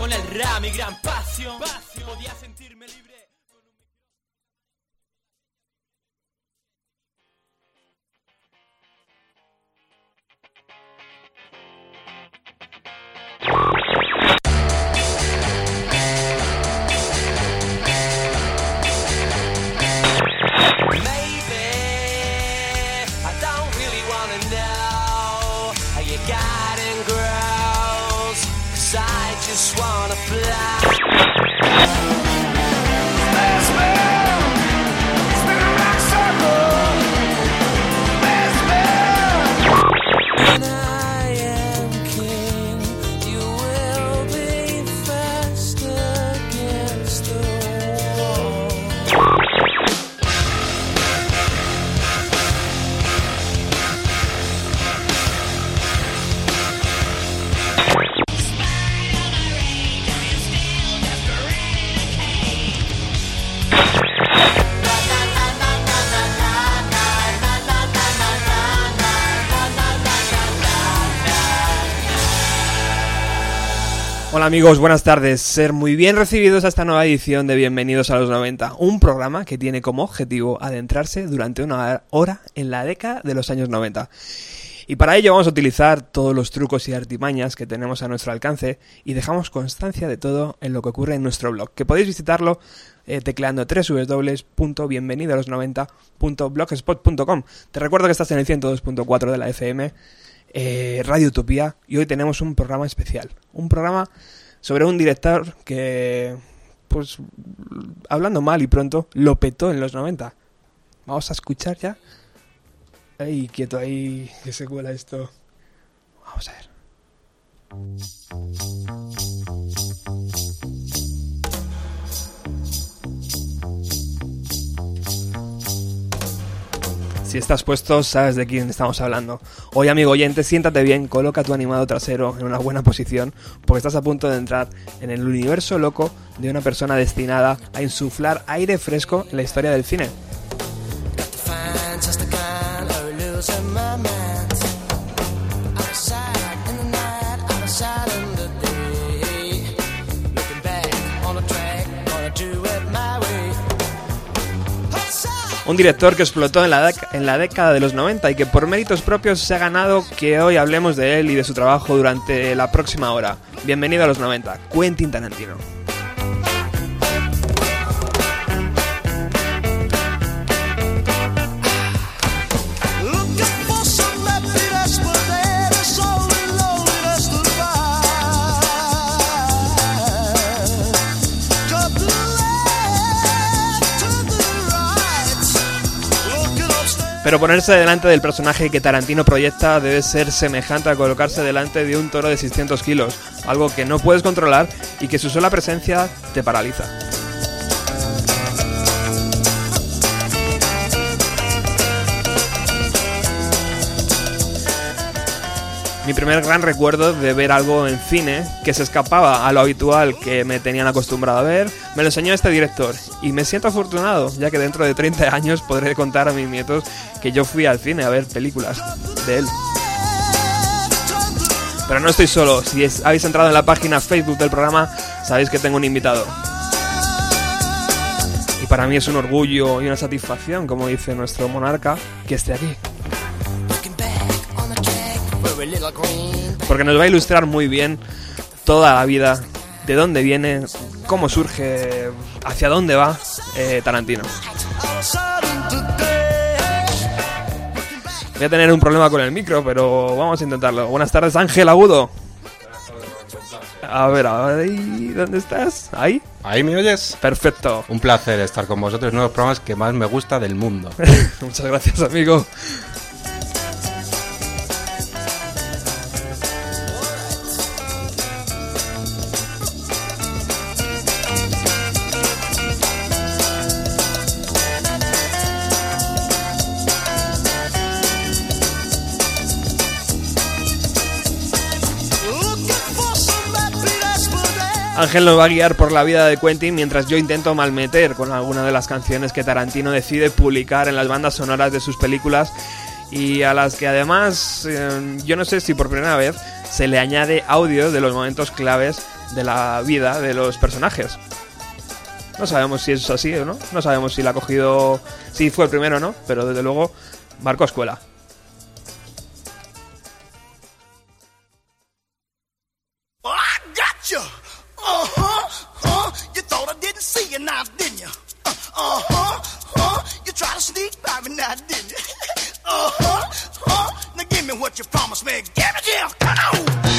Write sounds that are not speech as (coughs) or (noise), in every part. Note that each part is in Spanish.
Con el rap, mi gran pasión. Podía sentirme libre. Hola amigos, buenas tardes. Ser muy bien recibidos a esta nueva edición de Bienvenidos a los 90, un programa que tiene como objetivo adentrarse durante una hora en la década de los años 90. Y para ello vamos a utilizar todos los trucos y artimañas que tenemos a nuestro alcance y dejamos constancia de todo en lo que ocurre en nuestro blog, que podéis visitarlo eh, tecleando www.bienvenidoalos90.blogspot.com. Te recuerdo que estás en el 102.4 de la FM eh, Radio Utopía y hoy tenemos un programa especial. Un programa sobre un director que, pues, hablando mal y pronto, lo petó en los 90. Vamos a escuchar ya. Ay, quieto ahí, que se cuela esto. Vamos a ver. Si estás puesto, sabes de quién estamos hablando. Hoy, amigo oyente, siéntate bien, coloca tu animado trasero en una buena posición, porque estás a punto de entrar en el universo loco de una persona destinada a insuflar aire fresco en la historia del cine. Un director que explotó en la, década de los 90 y que por méritos propios se ha ganado que hoy hablemos de él y de su trabajo durante la próxima hora. Bienvenido a los 90, Quentin Tarantino. Pero ponerse delante del personaje que Tarantino proyecta debe ser semejante a colocarse delante de un toro de 600 kilos, algo que no puedes controlar y que su sola presencia te paraliza. Mi primer gran recuerdo de ver algo en cine que se escapaba a lo habitual que me tenían acostumbrado a ver, me lo enseñó este director y me siento afortunado, ya que dentro de 30 (laughs) años podré contar a mis nietos que yo fui al cine a ver películas de él. Pero no estoy solo, si habéis entrado en la página Facebook del programa, sabéis que tengo un invitado. Y para mí es un orgullo y una satisfacción, como dice nuestro monarca, que esté aquí. Porque nos va a ilustrar muy bien toda la vida, de dónde viene, cómo surge, hacia dónde va eh, Tarantino. Voy a tener un problema con el micro, pero vamos a intentarlo. Buenas tardes, Ángel Agudo. A ver, a ver, ahí, ¿dónde estás? ¿Ahí? ¿Ahí me oyes? Perfecto. Un placer estar con vosotros uno de los programas que más me gusta del mundo. (laughs) Muchas gracias, amigo. Ángel nos va a guiar por la vida de Quentin mientras yo intento malmeter con alguna de las canciones que Tarantino decide publicar en las bandas sonoras de sus películas y a las que además, eh, yo no sé si por primera vez, se le añade audio de los momentos claves de la vida de los personajes. No sabemos si es así o no. No sabemos si la ha cogido. Si fue el primero o no. Pero desde luego marcó escuela. What you promised me. Give it here. Come on.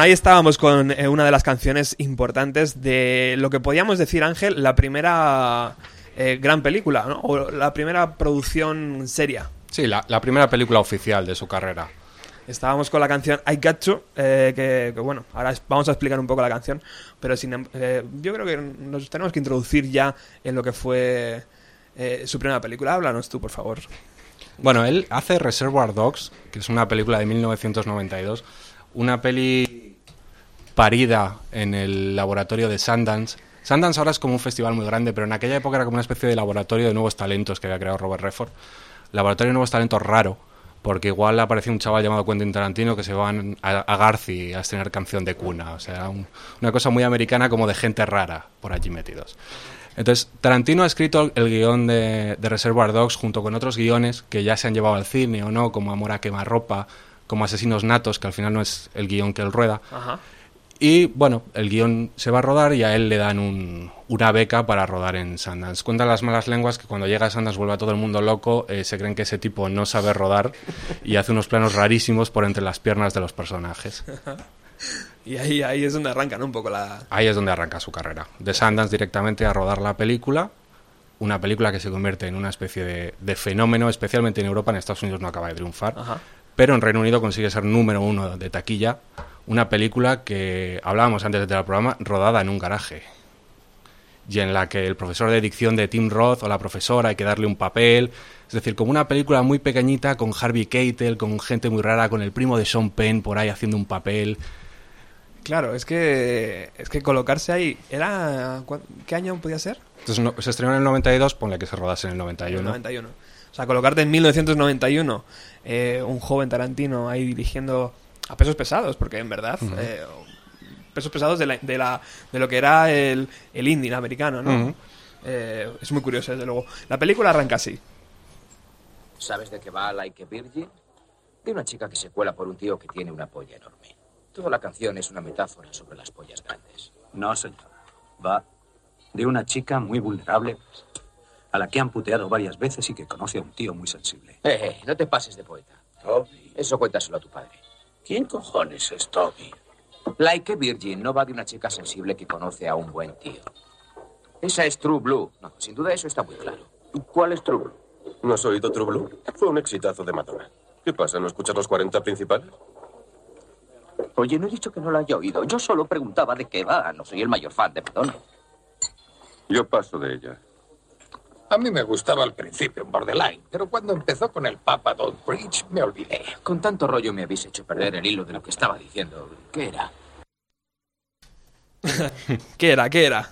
Bueno, ahí estábamos con eh, una de las canciones importantes de lo que podíamos decir, Ángel, la primera eh, gran película, ¿no? O la primera producción seria. Sí, la, la primera película oficial de su carrera. Estábamos con la canción I Got You, eh, que, que, bueno, ahora es- vamos a explicar un poco la canción, pero sin, em- yo creo que nos tenemos que introducir ya en lo que fue su primera película. Háblanos tú, por favor. Bueno, él hace Reservoir Dogs, que es una película de 1992, una peli parida en el laboratorio de Sundance. Sundance ahora es como un festival muy grande, pero en aquella época era como una especie de laboratorio de nuevos talentos que había creado Robert Redford. Laboratorio de nuevos talentos raro, porque igual apareció un chaval llamado Quentin Tarantino que se van a, a Garci a estrenar canción de cuna. O sea, un- una cosa muy americana como de gente rara por allí metidos. Entonces, Tarantino ha escrito el guion de, de Reservoir Dogs junto con otros guiones que ya se han llevado al cine o no, como Amor a quemarropa, como Asesinos Natos, que al final no es el guion que él rueda. Ajá. Y bueno, el guion se va a rodar y a él le dan un- una beca para rodar en Sundance. Cuentan las malas lenguas que cuando llega a Sundance vuelve a todo el mundo loco, eh, se creen que ese tipo no sabe rodar y hace unos planos rarísimos por entre las piernas de los personajes. (laughs) Y ahí, ahí es donde arranca ¿no? un poco la... Ahí es donde arranca su carrera. De Sundance directamente a rodar la película, una película que se convierte en una especie de, de fenómeno, especialmente en Europa, en Estados Unidos no acaba de triunfar, Ajá. pero en Reino Unido consigue ser número uno de taquilla, una película que hablábamos antes del programa, rodada en un garaje. Y en la que el profesor de dicción de Tim Roth o la profesora hay que darle un papel. Es decir, como una película muy pequeñita con Harvey Keitel, con gente muy rara, con el primo de Sean Penn por ahí haciendo un papel. Claro, es que es que colocarse ahí era ¿cuán- ¿qué año podía ser? Entonces no- se estrenó en el 92, ponle que se rodase en el 91. 91. O sea, colocarte en 1991 eh, un joven Tarantino ahí dirigiendo a pesos pesados, porque en verdad eh, pesos pesados de, la, de, la, de lo que era el, el indie americano, ¿no? Eh, es muy curioso, desde luego. La película arranca así. ¿Sabes de qué va Like a Virgin? De una chica que se cuela por un tío que tiene una polla enorme. Toda la canción es una metáfora sobre las pollas grandes. No, señor. Va de una chica muy vulnerable a la que han puteado varias veces y que conoce a un tío muy sensible. Eh, eh, no te pases de poeta. Eso cuéntaselo a tu padre. ¿Quién cojones es Toby? Like Virgin no va de una chica sensible que conoce a un buen tío. Esa es True Blue. No, sin duda eso está muy claro. ¿Cuál es True Blue? ¿No has oído True Blue? Fue un exitazo de Madonna. ¿Qué pasa? ¿No escuchas los 40 principales? Oye, no he dicho que no lo haya oído. Yo solo preguntaba de qué va. No soy el mayor fan de Madonna. Yo paso de ella. A mí me gustaba al principio en Borderline, pero cuando empezó con el Papa Don't Preach me olvidé. Con tanto rollo me habéis hecho perder el hilo de lo que estaba diciendo. ¿Qué era? (laughs) ¿Qué era? ¿Qué era?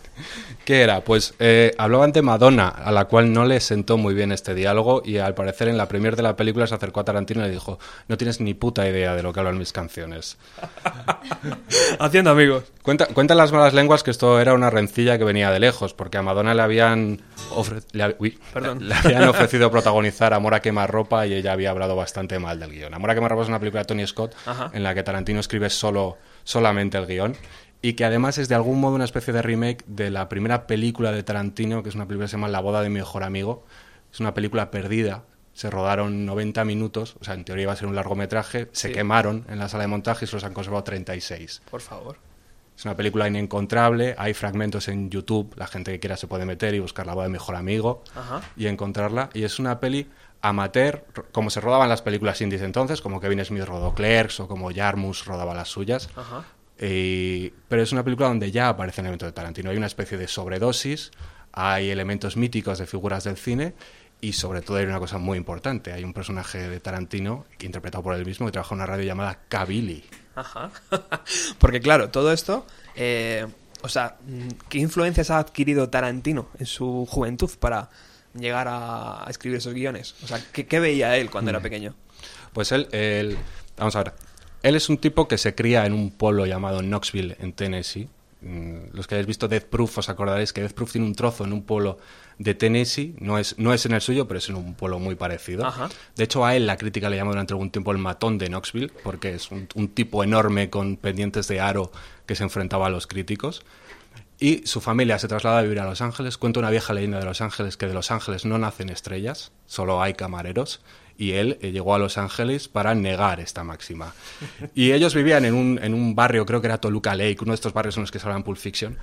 ¿Qué era? Pues eh, hablaban de Madonna, a la cual no le sentó muy bien este diálogo y al parecer en la premier de la película se acercó a Tarantino y le dijo, no tienes ni puta idea de lo que hablan mis canciones. (laughs) Haciendo amigos. Cuenta, cuentan las malas lenguas que esto era una rencilla que venía de lejos, porque a Madonna le habían, ofre- le, hab- uy, Perdón. le habían ofrecido protagonizar Amor a quemarropa y ella había hablado bastante mal del guion. Amor a quemarropa es una película de Tony Scott Ajá. en la que Tarantino escribe solo, solamente el guion y que además es de algún modo una especie de remake de la primera película de Tarantino, que es una película que se llama La boda de mi mejor amigo. Es una película perdida. Se rodaron 90 minutos, o sea, en teoría iba a ser un largometraje, se Sí. quemaron en la sala de montaje y se los han conservado 36. Por favor. Es una película inencontrable, hay fragmentos en YouTube, la gente que quiera se puede meter y buscar la boda de mejor amigo Ajá. y encontrarla. Y es una peli amateur, como se rodaban las películas indies entonces, como Kevin Smith rodó Clerks o como Jarmus rodaba las suyas. Ajá. Eh, pero es una película donde ya aparecen elementos de Tarantino. Hay una especie de sobredosis, hay elementos míticos de figuras del cine y sobre todo hay una cosa muy importante. Hay un personaje de Tarantino, interpretado por él mismo, que trabaja en una radio llamada Kabili. Ajá. (laughs) Porque claro, todo esto, eh, o sea, mm, ¿qué influencias ha adquirido Tarantino en su juventud para llegar a, a escribir esos guiones? O sea, ¿qué, qué veía él cuando era pequeño? Pues él, él- vamos a ver, él es un tipo que se cría en un pueblo llamado Knoxville, en Tennessee. Mm, Los que hayáis visto Death Proof os acordaréis que Death Proof tiene un trozo en un pueblo de Tennessee, no es, no es en el suyo, pero es en un pueblo muy parecido. Ajá. De hecho, a él la crítica le llamó durante algún tiempo el matón de Knoxville, porque es un, un tipo enorme con pendientes de aro que se enfrentaba a los críticos. Y su familia se traslada a vivir a Los Ángeles. Cuenta una vieja leyenda de Los Ángeles que de Los Ángeles no nacen estrellas, solo hay camareros. Y él eh, llegó a Los Ángeles para negar esta máxima. Y ellos vivían en un, en un barrio, creo que era Toluca Lake, uno de estos barrios en los que se habla en Pulp Fiction.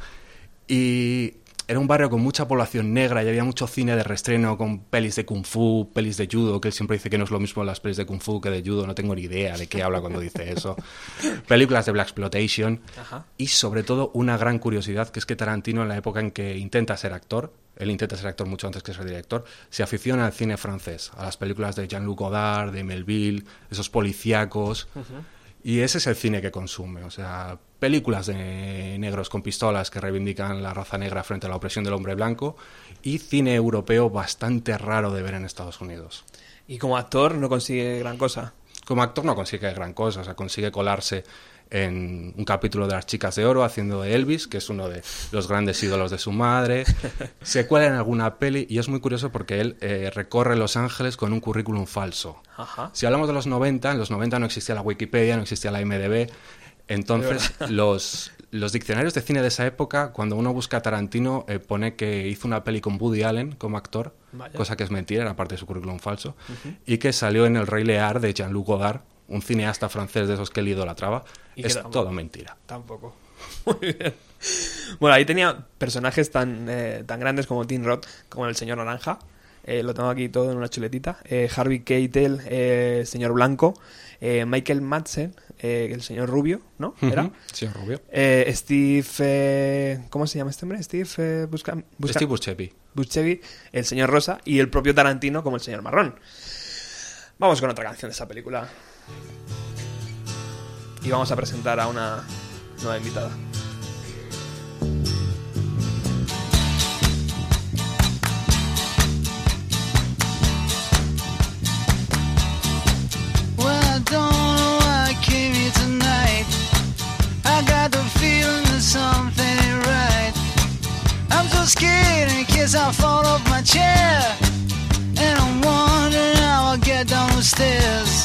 Y era un barrio con mucha población negra y había mucho cine de restreno con pelis de kung fu, pelis de judo, que él siempre dice que no es lo mismo las pelis de kung fu que de judo, no tengo ni idea de qué habla cuando dice eso. (laughs) Películas de Black Exploitation y sobre todo una gran curiosidad que es que Tarantino en la época en que intenta ser actor, él intenta ser actor mucho antes que ser director, se aficiona al cine francés, a las películas de Jean-Luc Godard, de Melville, esos policíacos. Y ese es el cine que consume, o sea, películas de negros con pistolas que reivindican la raza negra frente a la opresión del hombre blanco y cine europeo bastante raro de ver en Estados Unidos. Y como actor no consigue gran cosa. Como actor no consigue gran cosa, o sea, consigue colarse en un capítulo de Las Chicas de Oro haciendo de Elvis, que es uno de los grandes ídolos de su madre. (laughs) Se cuela en alguna peli y es muy curioso porque él eh, recorre Los Ángeles con un currículum falso. Ajá. Si hablamos de los 90, en los 90 no existía la Wikipedia, no existía la IMDB. Entonces, (laughs) los, los diccionarios de cine de esa época, cuando uno busca a Tarantino, eh, pone que hizo una peli con Woody Allen como actor, Vaya. cosa que es mentira, era parte de su currículum falso, y que salió en El Rey Lear de Jean-Luc Godard, un cineasta francés de esos que él idolatraba. Y Es todo mentira. Tampoco. (laughs) Muy bien. Bueno, ahí tenía personajes tan, eh, tan grandes como Tim Roth, como el señor Naranja. Eh, lo tengo aquí todo en una chuletita. Eh, Harvey Keitel, eh, el señor Blanco. eh, Michael Madsen, el señor Rubio, ¿no? ¿Era? Sí, Rubio. Eh, Steve... ¿Cómo se llama este hombre? Steve... Busca, Busca- Steve Buscemi. Buscemi, el señor Rosa y el propio Tarantino como el señor Marrón. Vamos con otra canción de esa película. Y vamos a presentar a una nueva invitada. Chair. And I'm wondering how I'll get down the stairs.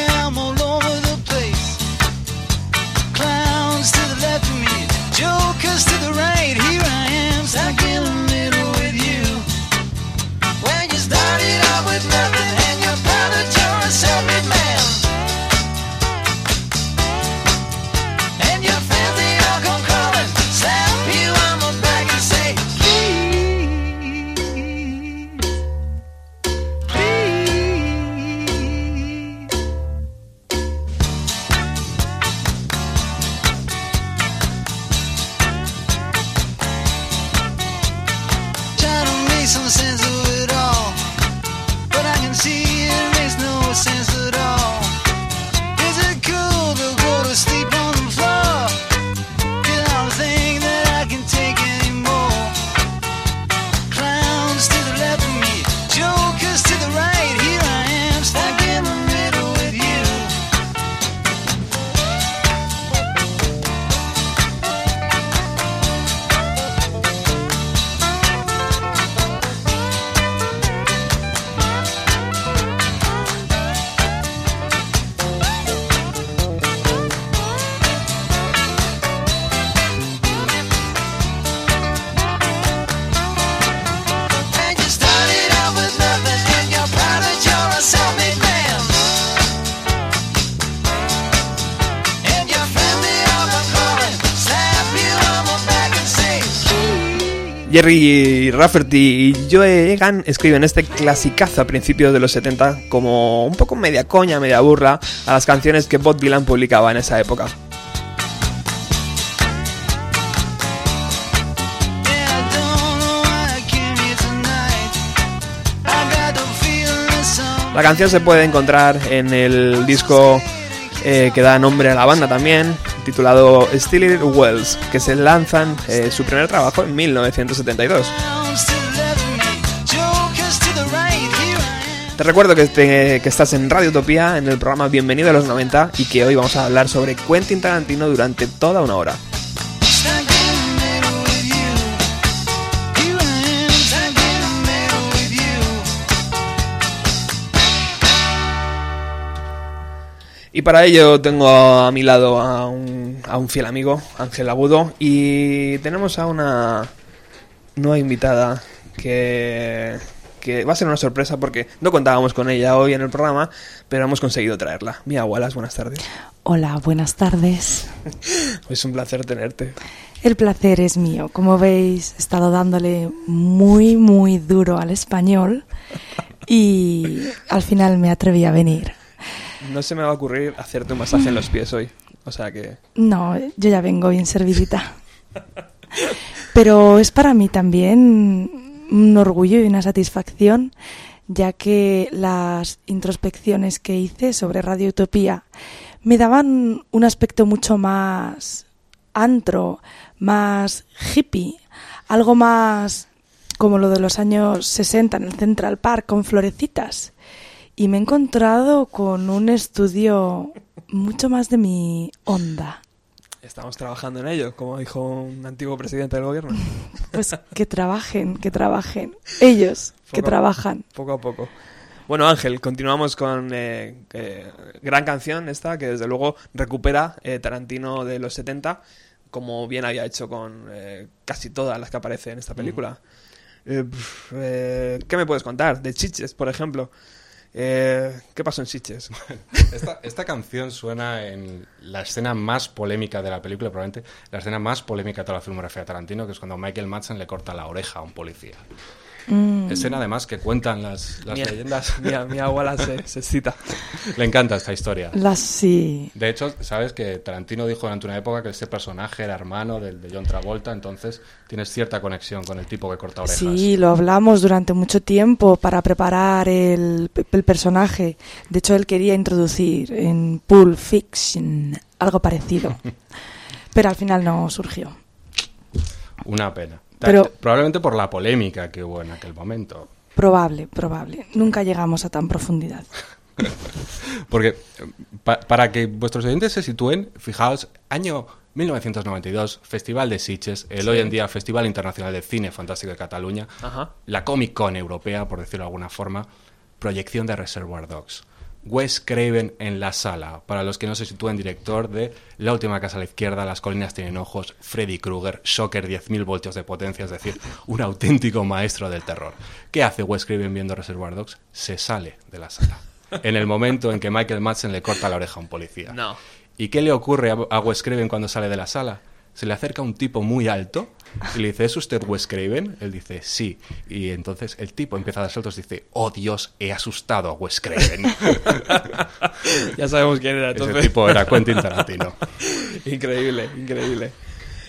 Jerry Rafferty y Joe Egan escriben este clasicazo a principios de los 70 como un poco media coña, media burla a las canciones que Bob Dylan publicaba en esa época. La canción se puede encontrar en el disco eh, que da nombre a la banda también, titulado Steely Wells, que se lanzan eh, su primer trabajo en 1972. clowns to the left of me, jokers to the right. Here I am. Te recuerdo que, te- que estás en Radio Utopía, en el programa Bienvenido a los 90, y que hoy vamos a hablar sobre Quentin Tarantino durante toda una hora. Y para ello tengo a mi lado a un, a un fiel amigo, Ángel Agudo, y tenemos a una nueva invitada que, que va a ser una sorpresa porque no contábamos con ella hoy en el programa, pero hemos conseguido traerla. Mía Wallace, buenas tardes. Hola, buenas tardes. (laughs) Es un placer tenerte. El placer es mío. Como veis, he estado dándole muy, muy duro al español y al final me atreví a venir. No se me va a ocurrir hacerte un masaje en los pies hoy. O sea que... No, yo ya vengo bien servidita. Pero es para mí también un orgullo y una satisfacción, ya que las introspecciones que hice sobre Radio Utopía me daban un aspecto mucho más antro, más hippie, algo más como lo de los años 60 en el Central Park con florecitas. Y me he encontrado con un estudio mucho más de mi onda. Estamos trabajando en ello, como dijo un antiguo presidente del gobierno. (laughs) Pues que trabajen, que trabajen. Ellos, que a- trabajan. Poco a poco. Bueno, Ángel, continuamos con eh, eh, gran canción esta, que desde luego recupera eh, Tarantino de los 70, como bien había hecho con eh, casi todas las que aparecen en esta película. Eh, pf, eh, ¿Qué me puedes contar? De Chiches, por ejemplo. Eh, ¿Qué pasó en Chiches? (laughs) Esta, esta canción suena en la escena más polémica de la película, probablemente la escena más polémica de toda la filmografía de Tarantino, que es cuando Michael Madsen le corta la oreja a un policía. Mm. Escena además que cuentan las, leyendas. (laughs) mira, mi abuela se, se excita. (laughs) Le encanta esta historia. Las sí. De hecho, sabes que Tarantino dijo durante una época que este personaje era hermano del de John Travolta, entonces tienes cierta conexión con el tipo que corta orejas. Sí, lo hablamos durante mucho tiempo para preparar el, el personaje. De hecho, él quería introducir en Pulp Fiction algo parecido. (laughs) Pero al final no surgió. Una pena. Pero- Probablemente por la polémica que hubo en aquel momento. Probable, probable. Nunca llegamos a tan profundidad. (laughs) Porque pa- para que vuestros oyentes se sitúen, fijaos, año 1992, Festival de Sitges, el Sí. hoy en día Festival Internacional de Cine Fantástico de Cataluña, Ajá. la Comic Con europea, por decirlo de alguna forma. proyección de Reservoir Dogs. Wes Craven en la sala, para los que no se sitúen, director de La última casa a la izquierda, Las colinas tienen ojos, Freddy Krueger, Shocker 10.000 voltios de potencia, es decir, un auténtico maestro del terror. ¿Qué hace Wes Craven viendo Reservoir Dogs? Se sale de la sala. En el momento en que Michael Madsen le corta la oreja a un policía. No. ¿Y qué le ocurre a, a Wes Craven cuando sale de la sala? Se le acerca un tipo muy alto y le dice, ¿es usted Wes Craven? Él dice, sí. Y entonces el tipo empieza a dar saltos y dice, oh Dios, he asustado a Wes Craven. (laughs) ya sabemos quién era. Ese entonces. tipo era Quentin Tarantino. (laughs) increíble, increíble.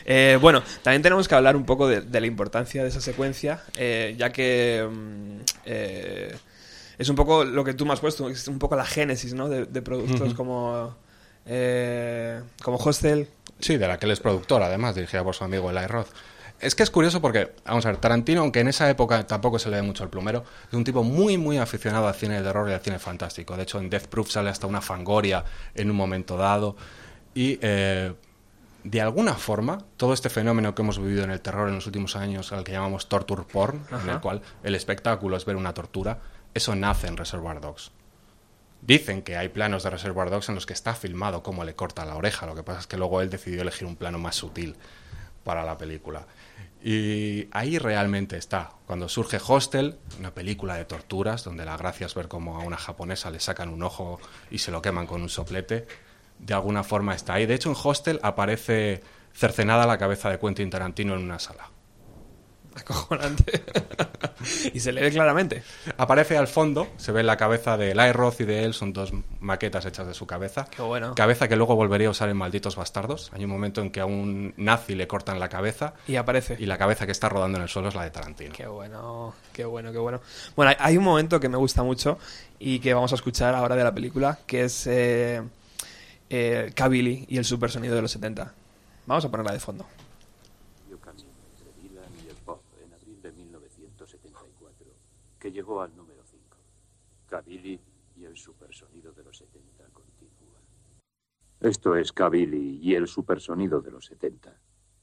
Eh, bueno, también tenemos que hablar un poco de, de la importancia de esa secuencia, eh, ya que mm, eh, es un poco lo que tú me has puesto, es un poco la génesis ¿no? de, de productos como, eh, como Hostel. Sí, de la que él es productor, además, dirigida por su amigo Eli Roth. Es que es curioso porque, vamos a ver, Tarantino, aunque en esa época tampoco se le ve mucho el plumero, es un tipo muy, muy aficionado al cine de terror y al cine fantástico. De hecho, en Death Proof sale hasta una fangoria en un momento dado. Y, eh, de alguna forma, todo este fenómeno que hemos vivido en el terror en los últimos años, al que llamamos torture porn, en el cual el espectáculo es ver una tortura, eso nace en Reservoir Dogs. Dicen que hay planos de Reservoir Dogs en los que está filmado cómo le corta la oreja. Lo que pasa es que luego él decidió elegir un plano más sutil para la película. Y ahí realmente está. Cuando surge Hostel, una película de torturas, donde la gracia es ver cómo a una japonesa le sacan un ojo y se lo queman con un soplete, de alguna forma está ahí. De hecho, en Hostel aparece cercenada la cabeza de Quentin Tarantino en una sala. Acojonante. (laughs) y se le ve claramente. Aparece al fondo, se ve la cabeza de Eli Roth y de él, son dos maquetas hechas de su cabeza. Qué bueno. Cabeza que luego volvería a usar en Malditos Bastardos. Hay un momento en que a un nazi le cortan la cabeza Y aparece. y la cabeza que está rodando en el suelo es la de Tarantino. Qué bueno, qué bueno, qué bueno. Bueno, hay, un momento que me gusta mucho y que vamos a escuchar ahora de la película, que es eh, eh, Kabylie y el supersonido de los 70. Vamos a ponerla de fondo. Yo camino entre Dylan y el pop en abril de 1974, llegó al número 5. Kabylie y el supersonido de los 70 continúa. Esto es Kabylie y el supersonido de los 70.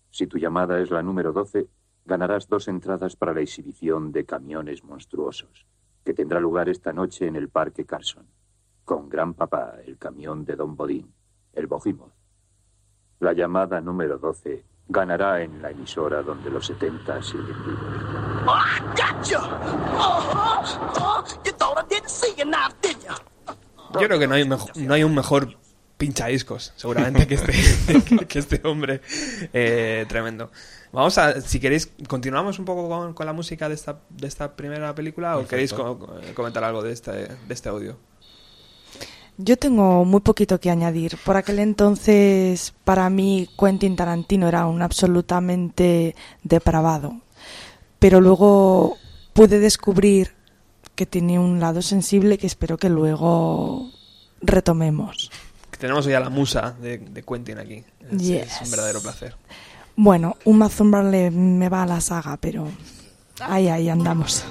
Si tu llamada es la número 12, ganarás dos entradas para la exhibición de camiones monstruosos, que tendrá lugar esta noche en el Parque Carson, con Gran Papá, el camión de Don Bodín, el Behemoth. La llamada número 12 ganará en la emisora donde los 70 siguen vivos. I got you! You thought I didn't see you now, did you? Yo creo que no hay, mejo- no hay un mejor pinchadiscos, seguramente, que este, (laughs) que este hombre. Eh, tremendo. Vamos a, si queréis, continuamos un poco con, con la música de esta, de esta primera película o queréis co- comentar algo de este, de este audio. Yo tengo muy poquito que añadir. Por aquel entonces, para mí, Quentin Tarantino era un absolutamente depravado. Pero luego pude descubrir que tenía un lado sensible que espero que luego retomemos. Tenemos ya la musa de, de Quentin aquí. Es, Yes. es un verdadero placer. Bueno, un Mazumbar le me va a la saga, pero ahí, ahí andamos.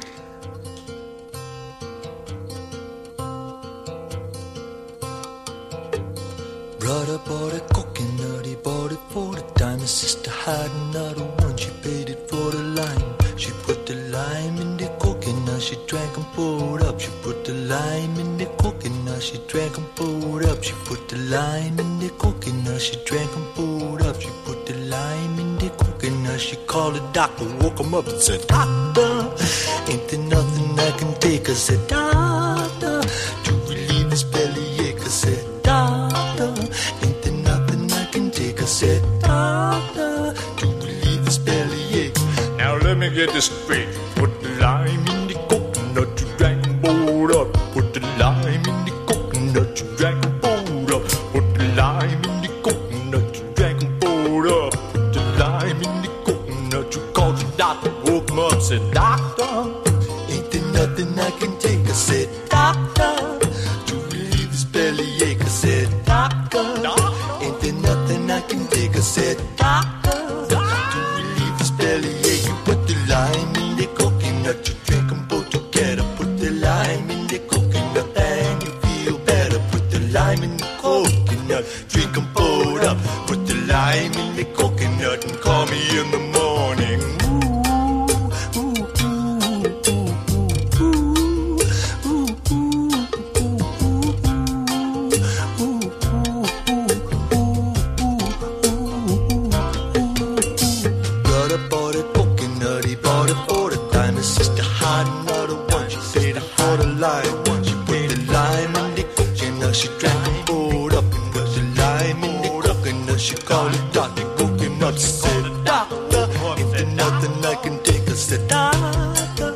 Bought a coconut, he bought it for the dime. His sister had another one, she paid it for the lime. She put the lime in the coconut, she drank and poured up. She put the lime in the coconut, she drank and poured up. She put the lime in the coconut, she drank and poured up. She put the lime in the coconut, she called the doctor, woke him up and said, Doctor, ain't there nothing I can take? I said, Doctor, get this straight. Called it Dr. Said, Doctor, if there's nothing I can take, I said, Doctor.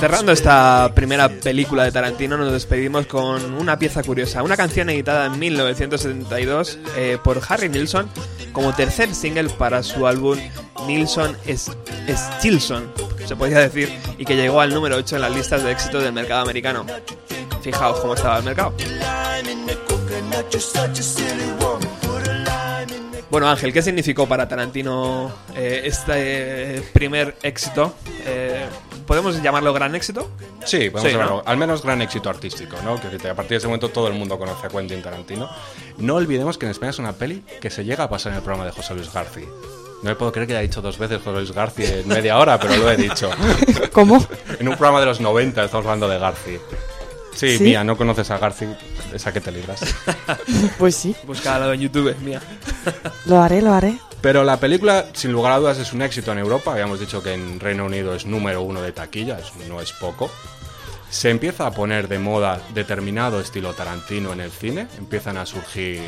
Cerrando esta primera película de Tarantino, nos despedimos con una pieza curiosa, una canción editada en 1972 eh, por Harry Nilsson como tercer single para su álbum Nilsson Stilson, se podría decir, y que llegó al número 8 en las listas de éxito del mercado americano. Fijaos cómo estaba el mercado. Bueno, Ángel, ¿qué significó para Tarantino eh, este eh, primer éxito? Eh, ¿Podemos llamarlo gran éxito? Sí, podemos Sí, ¿no? llamarlo, al menos gran éxito artístico, ¿no? Que a partir de ese momento todo el mundo conoce a Quentin Tarantino. No olvidemos que en España es una peli que se llega a pasar en el programa de José Luis García. No me puedo creer que haya dicho dos veces José Luis García en media hora, pero lo he dicho. ¿Cómo? En un programa de los 90 estamos hablando de García. Sí, ¿Sí? mía, no conoces a García, esa que te libras. (laughs) Pues sí, Búscalo en YouTube, es mía. (laughs) lo haré, lo haré. Pero la película, sin lugar a dudas, es un éxito en Europa. Habíamos dicho que en Reino Unido es número uno de taquilla, eso no es poco. Se empieza a poner de moda determinado estilo Tarantino en el cine. Empiezan a surgir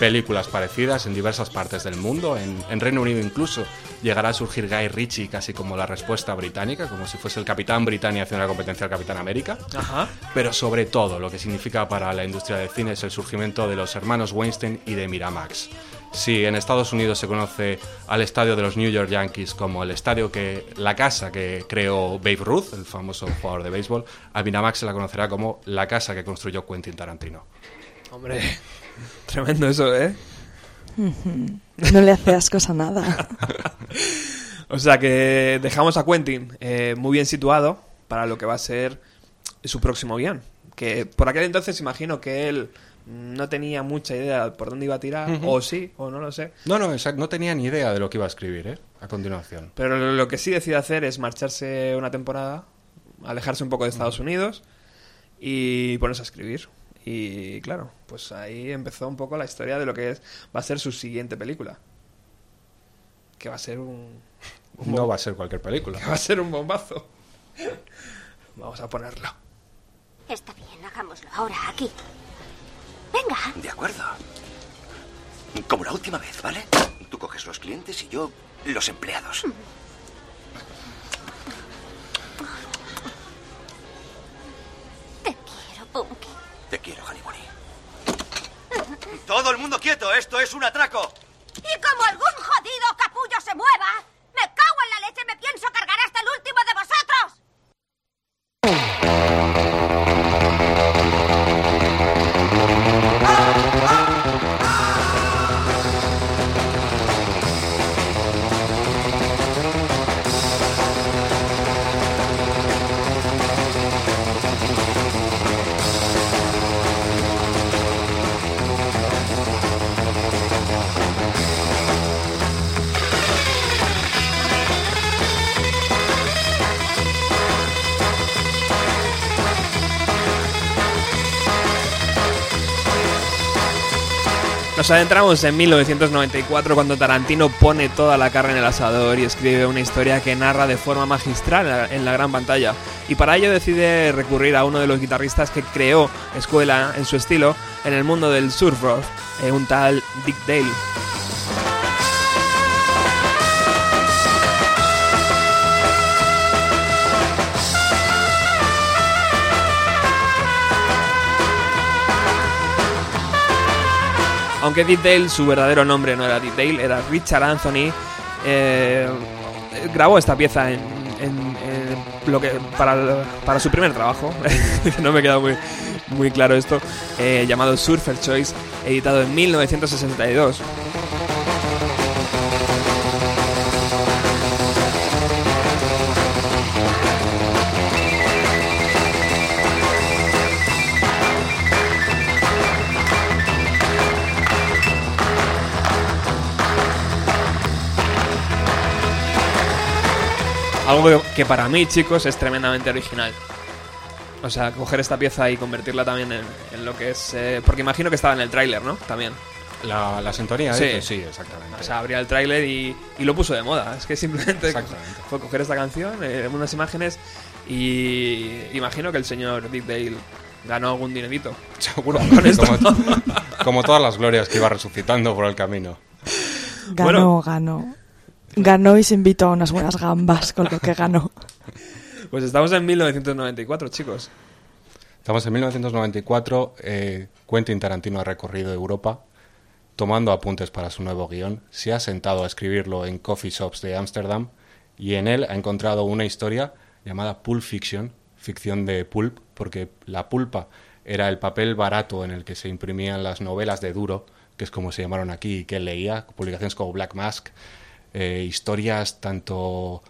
películas parecidas en diversas partes del mundo. En, en Reino Unido incluso llegará a surgir Guy Ritchie casi como la respuesta británica, como si fuese el Capitán Britannia haciendo la competencia al Capitán América. Ajá. Pero sobre todo, lo que significa para la industria del cine es el surgimiento de los hermanos Weinstein y de Miramax. Sí, en Estados Unidos se conoce al estadio de los New York Yankees como el estadio que, la casa que creó Babe Ruth, el famoso jugador de béisbol. A Miramax se la conocerá como la casa que construyó Quentin Tarantino. Hombre, (laughs) tremendo eso, ¿eh? No le hace ascos a nada. (laughs) O sea que dejamos a Quentin eh, muy bien situado para lo que va a ser su próximo guion. Que por aquel entonces imagino que él no tenía mucha idea por dónde iba a tirar, o sí, o no lo sé. No, no, exacto, no tenía ni idea de lo que iba a escribir, ¿eh? A continuación. Pero lo lo que sí decide hacer es marcharse una temporada, alejarse un poco de Estados Unidos y ponerse a escribir. Y claro, pues ahí empezó un poco la historia de lo que es, va a ser su siguiente película. Que va a ser un... un No va a ser cualquier película. Que va a ser un bombazo. Vamos a ponerlo. Está bien, hagámoslo ahora, aquí. Venga. De acuerdo. Como la última vez, ¿vale? Tú coges los clientes y yo los empleados. Te quiero, Punky. Te quiero, Hannibal. Todo el mundo quieto, esto es un atraco. Y como algún jodido capullo se mueva, Adentramos en 1994 cuando Tarantino pone toda la carne en el asador y escribe una historia que narra de forma magistral en la- en la gran pantalla. Y para ello decide recurrir a uno de los guitarristas que creó escuela en su estilo en el mundo del surf rock, eh, un tal Dick Dale. Aunque Dale, su verdadero nombre no era Dale, era Richard Anthony, eh, grabó esta pieza en, en- lo que para, su primer trabajo, (laughs) no me queda muy, muy claro esto, eh, llamado Surfer Choice, editado en 1962. Algo que para mí, chicos, es tremendamente original. O sea, coger esta pieza y convertirla también en, en lo que es... eh, porque imagino que estaba en el tráiler, ¿no? También. La, la sintonía, Sí. sí, exactamente. O sea, abría el tráiler y, y lo puso de moda. Es que simplemente (laughs) Exactamente. fue coger esta canción, eh, unas imágenes y imagino que el señor Dick Dale ganó algún dinerito. (laughs) Seguro, Con esto. como, (laughs) como todas las glorias que iba resucitando por el camino. Ganó, Bueno. ganó. Ganó y se invitó a unas buenas gambas con lo que ganó. (laughs) Pues estamos en 1994, chicos. Estamos en 1994. eh, Quentin Tarantino ha recorrido Europa tomando apuntes para su nuevo guion. Se ha sentado a escribirlo en coffee shops de Ámsterdam y en él ha encontrado una historia llamada Pulp Fiction, ficción de pulp, porque la pulpa era el papel barato en el que se imprimían las novelas de Duro, que es como se llamaron aquí, y que él leía, publicaciones como Black Mask, eh, historias tanto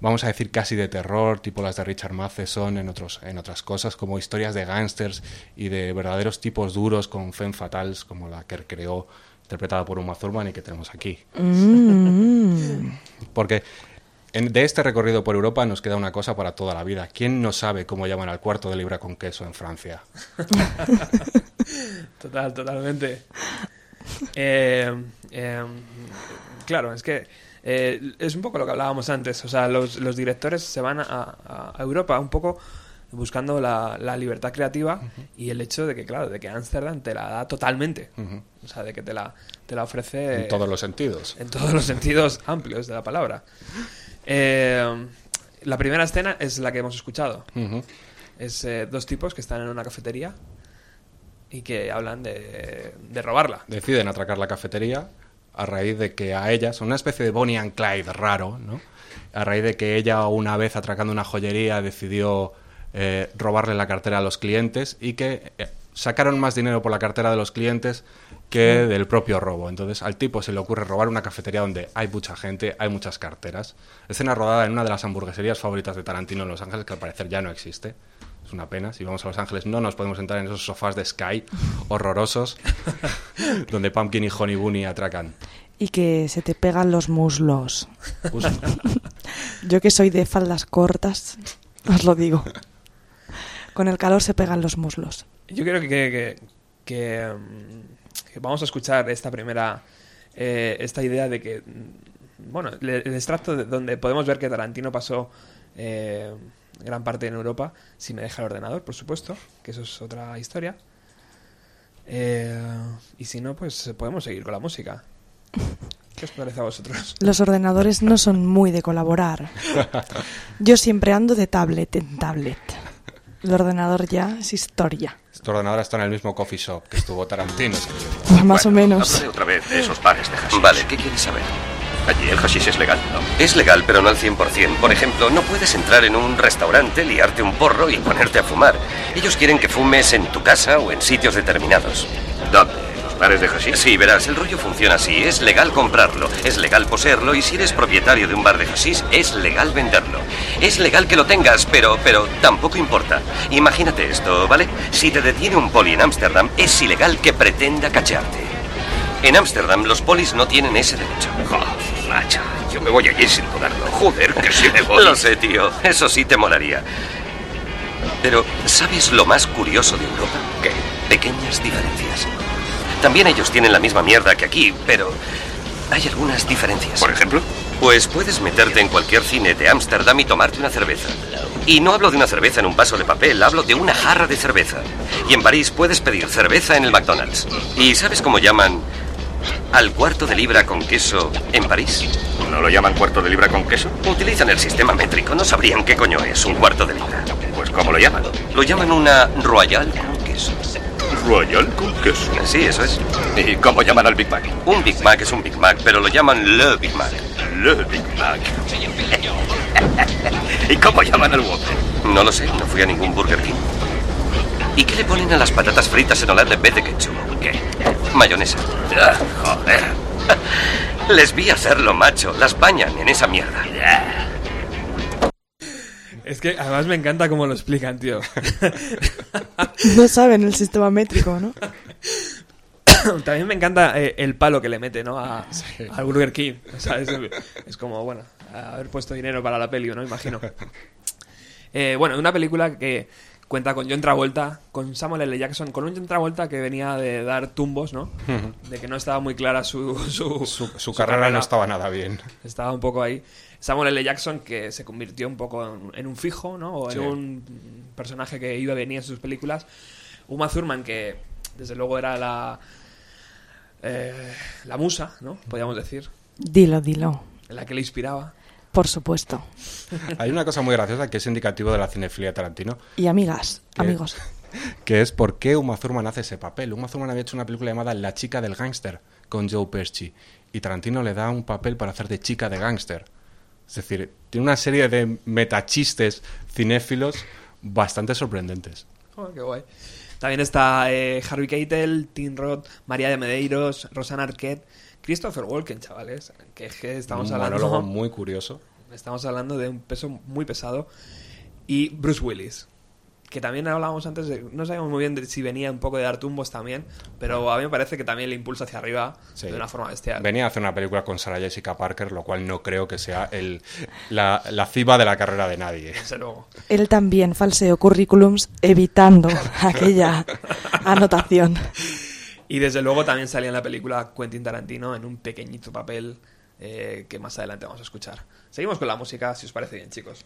vamos a decir casi de terror, tipo las de Richard Matheson en, otros, en otras cosas, como historias de gángsters y de verdaderos tipos duros con femme fatales, como la que creó, interpretada por Uma Thurman y que tenemos aquí. Mm. (laughs) Porque en- de este recorrido por Europa nos queda una cosa para toda la vida. ¿Quién no sabe cómo llaman al cuarto de libra con queso en Francia? (laughs) Total, totalmente. Eh, eh, claro, es que eh, es un poco lo que hablábamos antes. O sea, los, los directores se van a, Europa un poco buscando la, la libertad creativa y el hecho de que, claro, de que Ámsterdam te la da totalmente. O sea, de que te la, te la ofrece... En todos los sentidos. En todos los sentidos amplios de la palabra. Eh, la primera escena es la que hemos escuchado. Es eh, dos tipos que están en una cafetería y que hablan de, de robarla. deciden atracar la cafetería a raíz de que a ellas, una especie de Bonnie and Clyde raro, ¿no? A raíz de que ella una vez atracando una joyería decidió eh, robarle la cartera a los clientes y que eh, sacaron más dinero por la cartera de los clientes que del propio robo. Entonces al tipo se le ocurre robar una cafetería donde hay mucha gente, hay muchas carteras. Escena rodada en una de las hamburgueserías favoritas de Tarantino en Los Ángeles, que al parecer ya no existe. Es una pena. Si vamos a Los Ángeles no nos podemos sentar en esos sofás de Sky horrorosos (laughs) donde Pumpkin y Honey Bunny atracan. Y que se te pegan los muslos. Justo. (laughs) Yo que soy de faldas cortas, os lo digo. Con el calor se pegan los muslos. Yo creo que, que, que, mm, que vamos a escuchar esta primera, eh, esta idea de que, mm, bueno, le- el extracto de donde podemos ver que Tarantino pasó eh, gran parte en Europa, si me deja el ordenador, por supuesto, que eso es otra historia. Eh, y si no, pues podemos seguir con la música. (laughs) ¿Qué os parece a vosotros? Los ordenadores no son muy de colaborar. (laughs) Yo siempre ando de tablet en tablet. El ordenador ya es historia. Este ordenador está en el mismo coffee shop que estuvo Tarantino escribiendo. Más o menos. Otra vez de esos bares de. Vale, ¿qué quieres saber? Allí el hashish es legal, ¿no? Es legal, pero no al 100%. Por ejemplo, no puedes entrar en un restaurante, liarte un porro y ponerte a fumar. Ellos quieren que fumes en tu casa o en sitios determinados. ¿Dónde? ¿Los bares de hashish? Sí, verás, el rollo funciona así. Es legal comprarlo, es legal poseerlo y si eres propietario de un bar de hashish, es legal venderlo. Es legal que lo tengas, pero, pero tampoco importa. Imagínate esto, ¿vale? Si te detiene un poli en Ámsterdam, es ilegal que pretenda cachearte. En Ámsterdam los polis no tienen ese derecho. Macho. Yo me voy allí sin dudarlo. Joder, que sí me voy. (laughs) Lo sé, tío. Eso sí te molaría. Pero, ¿sabes lo más curioso de Europa? ¿Qué? Pequeñas diferencias. También ellos tienen la misma mierda que aquí, pero hay algunas diferencias. ¿Por ejemplo? Pues puedes meterte en cualquier cine de Ámsterdam y tomarte una cerveza. Y no hablo de una cerveza en un vaso de papel, hablo de una jarra de cerveza. Y en París puedes pedir cerveza en el McDonald's. ¿Y sabes cómo llaman al cuarto de libra con queso en París? ¿No lo llaman cuarto de libra con queso? Utilizan el sistema métrico, no sabrían qué coño es un cuarto de libra. Pues ¿cómo lo llaman? Lo llaman una royal con queso. ¿Royal con queso? Sí, eso es. ¿Y cómo llaman al Big Mac? Un Big Mac es un Big Mac, pero lo llaman Le Big Mac. Le Big Mac. ¿Y cómo llaman al Whopper? No lo sé, no fui a ningún Burger King. ¿Y qué le ponen a las patatas fritas en Holanda en vez de ketchup? ¿Qué? Mayonesa. Ah, joder. (laughs) Les vi hacerlo, macho. Las bañan en esa mierda. Es que además me encanta cómo lo explican, tío. (laughs) No saben el sistema métrico, ¿no? (coughs) También me encanta eh, el palo que le mete, ¿no? A, al Burger King. O sea, es, es como, bueno, haber puesto dinero para la peli, ¿no? Imagino. (laughs) Eh, bueno, una película que, cuenta con John Travolta, con Samuel L. Jackson, con un John Travolta que venía de dar tumbos, ¿no? De que no estaba muy clara su, su, Su, su carrera no estaba nada bien. Estaba un poco ahí. Samuel L. Jackson que se convirtió un poco en, en un fijo, ¿no? O en Sí. un personaje que iba y venía en sus películas. Uma Thurman que desde luego era la eh, la musa, ¿no? Podríamos decir, Dilo, dilo. la que le inspiraba. Por supuesto. Hay una cosa muy graciosa que es indicativo de la cinefilia de Tarantino, Y amigas, amigos. (laughs) que es por qué Uma Thurman hace ese papel. Uma Thurman había hecho una película llamada La chica del gángster con Joe Pesci y Tarantino le da un papel para hacer de chica de gángster. Es decir, tiene una serie de metachistes cinéfilos bastante sorprendentes. Oh, qué guay. También está eh, Harvey Keitel, Tim Roth, María de Medeiros, Rosanna Arquette, Christopher Walken, chavales. Que es que estamos un hablando. monólogo (laughs) muy curioso. Estamos hablando de un peso muy pesado. Y Bruce Willis, que también hablábamos antes de. No sabíamos muy bien de si venía un poco de dar tumbos también, pero a mí me parece que también le impulsa hacia arriba Sí. de una forma bestial. Venía a hacer una película con Sarah Jessica Parker, lo cual no creo que sea el, la, la cima de la carrera de nadie. Desde luego. Él también falseó currículums evitando (laughs) aquella anotación. Y desde luego también salía en la película Quentin Tarantino en un pequeñito papel eh, que más adelante vamos a escuchar. Seguimos con la música, si os parece bien, chicos.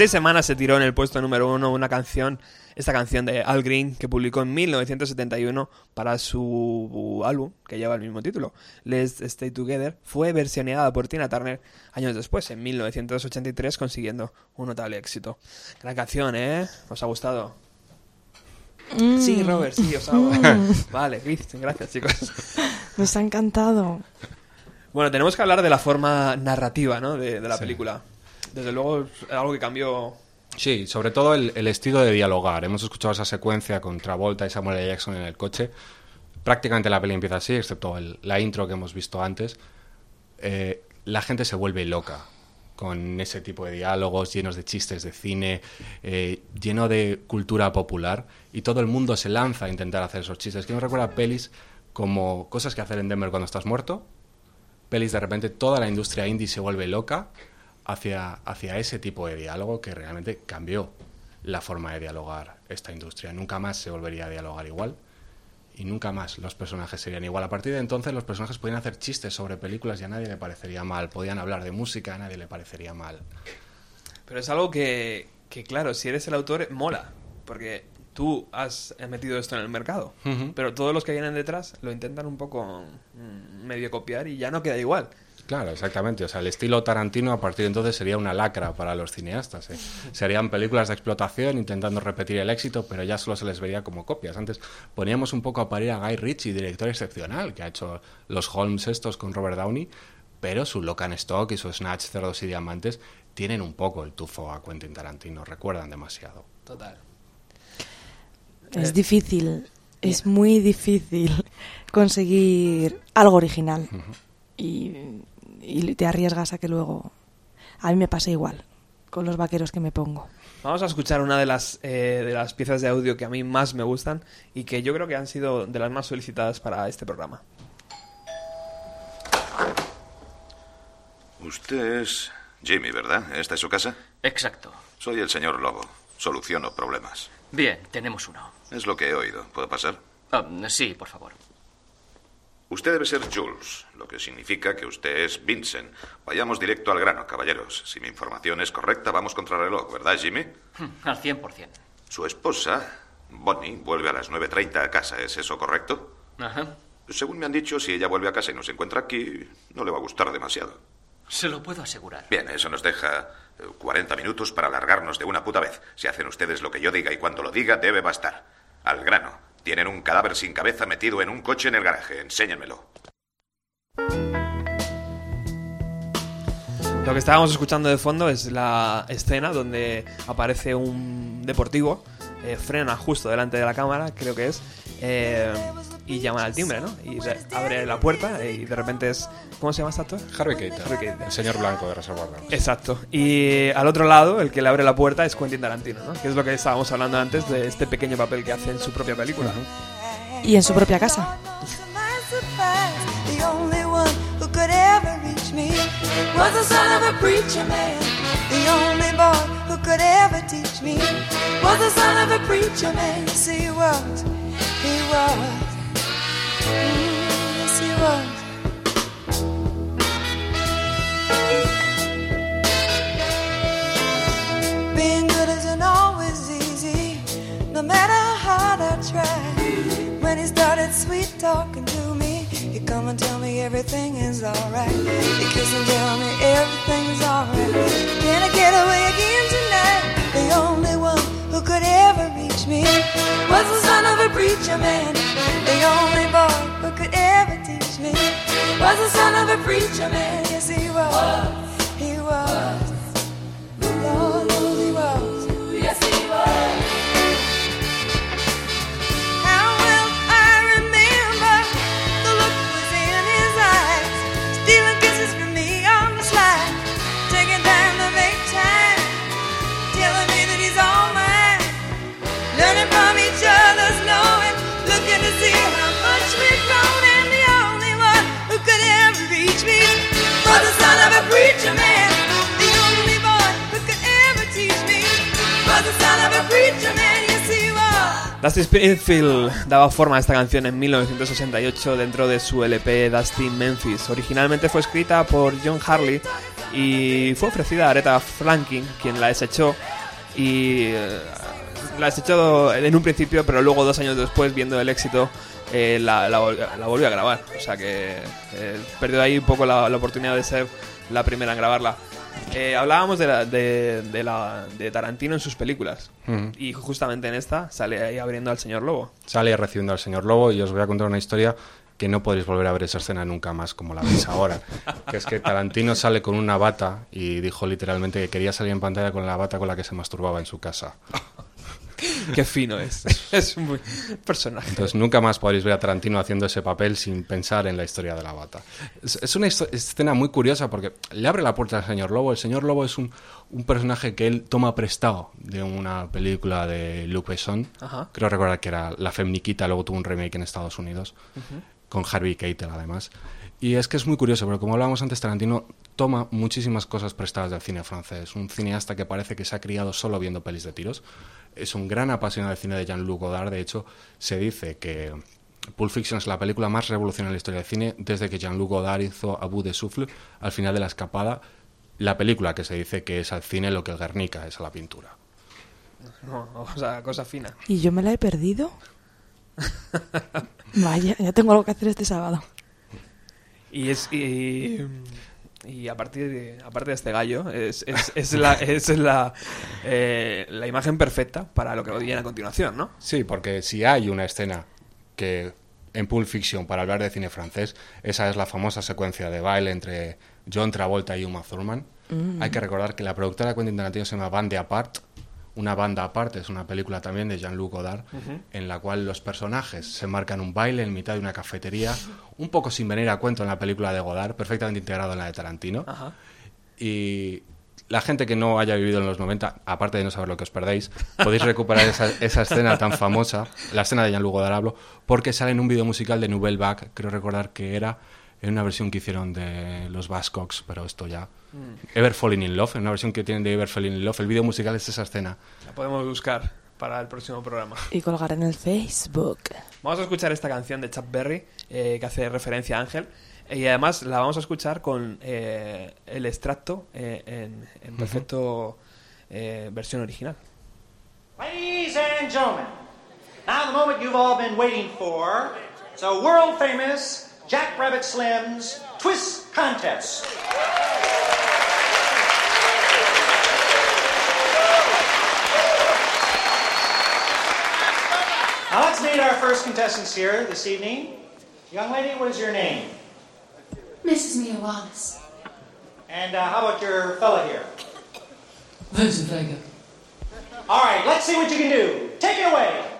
16 semanas se tiró en el puesto número uno una canción, esta canción de Al Green, que publicó en 1971 para su álbum, que lleva el mismo título, Let's Stay Together, fue versioneada por Tina Turner años después, en 1983, consiguiendo un notable éxito. Gran canción, ¿eh? ¿Os ha gustado? Mm. Sí, Robert, sí, os hago. (laughs) Mm. vale, gracias, chicos. (laughs) Nos ha encantado. Bueno, tenemos que hablar de la forma narrativa, ¿no? De, de la Sí. película. Desde luego, es algo que cambió. Sí, sobre todo el, estilo de dialogar. Hemos escuchado esa secuencia con Travolta y Samuel L. Jackson en el coche. Prácticamente la peli empieza así, excepto la intro que hemos visto antes. Eh, la gente se vuelve loca con ese tipo de diálogos llenos de chistes de cine, eh, lleno de cultura popular, y todo el mundo se lanza a intentar hacer esos chistes. Que nos recuerda pelis como cosas que hacer en Denver cuando estás muerto, pelis de repente toda la industria indie se vuelve loca hacia, hacia ese tipo de diálogo que realmente cambió la forma de dialogar esta industria. Nunca más se volvería a dialogar igual y nunca más los personajes serían igual. A partir de entonces los personajes podían hacer chistes sobre películas y a nadie le parecería mal. Podían hablar de música, a nadie le parecería mal. Pero es algo que, que, claro, si eres el autor, mola. Porque tú has metido esto en el mercado. Pero todos los que vienen detrás lo intentan un poco mm, medio copiar y ya no queda igual. Claro, exactamente. O sea, el estilo Tarantino a partir de entonces sería una lacra para los cineastas. ¿eh? Serían películas de explotación intentando repetir el éxito, pero ya solo se les vería como copias. Antes poníamos un poco a parir a Guy Ritchie, director excepcional, que ha hecho los Holmes estos con Robert Downey, pero su Locan Stock y su Snatch, Cerdos y Diamantes tienen un poco el tufo a Quentin Tarantino, recuerdan demasiado. Total. Es difícil, es muy difícil conseguir algo original. y, y te arriesgas a que luego... A mí me pasa igual con los vaqueros que me pongo. Vamos a escuchar una de las, eh, de las piezas de audio que a mí más me gustan y que yo creo que han sido de las más solicitadas para este programa. Usted es Jimmy, ¿verdad? ¿Esta es su casa? Exacto. Soy el señor Lobo. Soluciono problemas. Bien, tenemos uno. Es lo que he oído. ¿Puedo pasar? Ah, sí, por favor. Usted debe ser Jules, lo que significa que usted es Vincent. Vayamos directo al grano, caballeros. Si mi información es correcta, vamos contra reloj, ¿verdad, Jimmy? Hmm, Al 100%. Su esposa, Bonnie, vuelve a las 9.30 a casa, ¿es eso correcto? Ajá. Según me han dicho, si ella vuelve a casa y no se encuentra aquí, no le va a gustar demasiado. Se lo puedo asegurar. Bien, eso nos deja eh, 40 minutos para alargarnos de una puta vez. Si hacen ustedes lo que yo diga y cuando lo diga, debe bastar. Al grano. Tienen un cadáver sin cabeza metido en un coche en el garaje. Enséñenmelo. Lo que estábamos escuchando de fondo es la escena donde aparece un deportivo, eh, frena justo delante de la cámara, creo que es, eh, y llama al timbre, ¿no? Y abre la puerta y de repente es... ¿Cómo se llama este actor? Harvey Keitel, Harvey Keitel. el señor blanco de Reservoir Dogs. Exacto. Y al otro lado, el que le abre la puerta es Quentin Tarantino, ¿no? Que es lo que estábamos hablando antes de este pequeño papel que hace en su propia película. Y en su propia casa. Yes, he was. Being good isn't always easy, no matter how hard I try. When he started sweet talking to me, he'd come and tell me everything is alright. He kiss and tell me everything's alright. Can I get away again tonight? The only one who could ever reach me was the son of a preacher man. The only boy who could ever teach me was the son of a preacher man. Yes, he was. He was. Dusty Springfield daba forma a esta canción en 1968 dentro de su LP Dusty Memphis. Originalmente fue escrita por John Harley y fue ofrecida a Aretha Franklin, quien la desechó y eh, la desechó en un principio, pero luego dos años después, viendo el éxito, eh, la, la vol- la volvió a grabar. O sea que eh, perdió ahí un poco la, la oportunidad de ser la primera en grabarla. Eh, hablábamos de, la- de, de la- de Tarantino en sus películas. Ujú. Y justamente en esta sale ahí abriendo al señor Lobo. Sale recibiendo al señor Lobo y os voy a contar una historia que no podréis volver a ver esa escena nunca más como la veis ahora. (laughs) que es que Tarantino sale con una bata y dijo literalmente que quería salir en pantalla con la bata con la que se masturbaba en su casa. (laughs) Qué fino es. (laughs) es muy personaje. Entonces nunca más podréis ver a Tarantino haciendo ese papel sin pensar en la historia de la bata. Es, es una escena muy curiosa porque le abre la puerta al señor Lobo. El señor Lobo es un, un personaje que él toma prestado de una película de Luc Besson. Ajá. Creo recordar que era La Femniquita, luego tuvo un remake en Estados Unidos con Harvey Keitel además. Y es que es muy curioso, pero como hablábamos antes, Tarantino toma muchísimas cosas prestadas del cine francés. Un cineasta que parece que se ha criado solo viendo pelis de tiros. Es un gran apasionado del cine de Jean-Luc Godard. De hecho, se dice que Pulp Fiction es la película más revolucionaria en la historia del cine desde que Jean-Luc Godard hizo A Bout de Souffle al final de la escapada. La película que se dice que es al cine lo que el Guernica es a la pintura. No, o sea, cosa fina. ¿Y yo me la he perdido? Vaya, ya tengo algo que hacer este sábado. Y es y, y a partir de, aparte de este gallo es, es, (laughs) es la es la, eh, la imagen perfecta para lo que viene a continuación, ¿no? Sí, porque si hay una escena que en Pulp Fiction, para hablar de cine francés, esa es la famosa secuencia de baile entre John Travolta y Uma Thurman. Mm. Hay que recordar que la productora de Quentin Tarantino se llama Bande Apart. Una banda aparte es una película también de Jean-Luc Godard, en la cual los personajes se marcan un baile en mitad de una cafetería, un poco sin venir a cuento en la película de Godard, perfectamente integrado en la de Tarantino. Y la gente que no haya vivido en los 90, aparte de no saber lo que os perdéis, podéis recuperar esa, esa escena tan famosa, la escena de Jean-Luc Godard hablo, porque sale en un video musical de Nouvelle Vague, creo recordar que era en una versión que hicieron de los Bascocks, pero esto ya... Mm. Ever Falling in Love, en una versión que tienen de Ever Falling in Love, el video musical es esa escena. La podemos buscar para el próximo programa. Y colgar en el Facebook. Vamos a escuchar esta canción de Chuck Berry eh, que hace referencia a Ángel y además la vamos a escuchar con eh, el extracto eh, en, en perfecto eh, versión original. Ladies and gentlemen, now the moment you've all been waiting for. A world famous Jack Rabbit Slim's Twist Contest. Now let's meet our first contestants here this evening. Young lady, what is your name? Mrs. Mia Wallace. And uh, how about your fella here? Vincent Vega. All right, let's see what you can do. Take it away.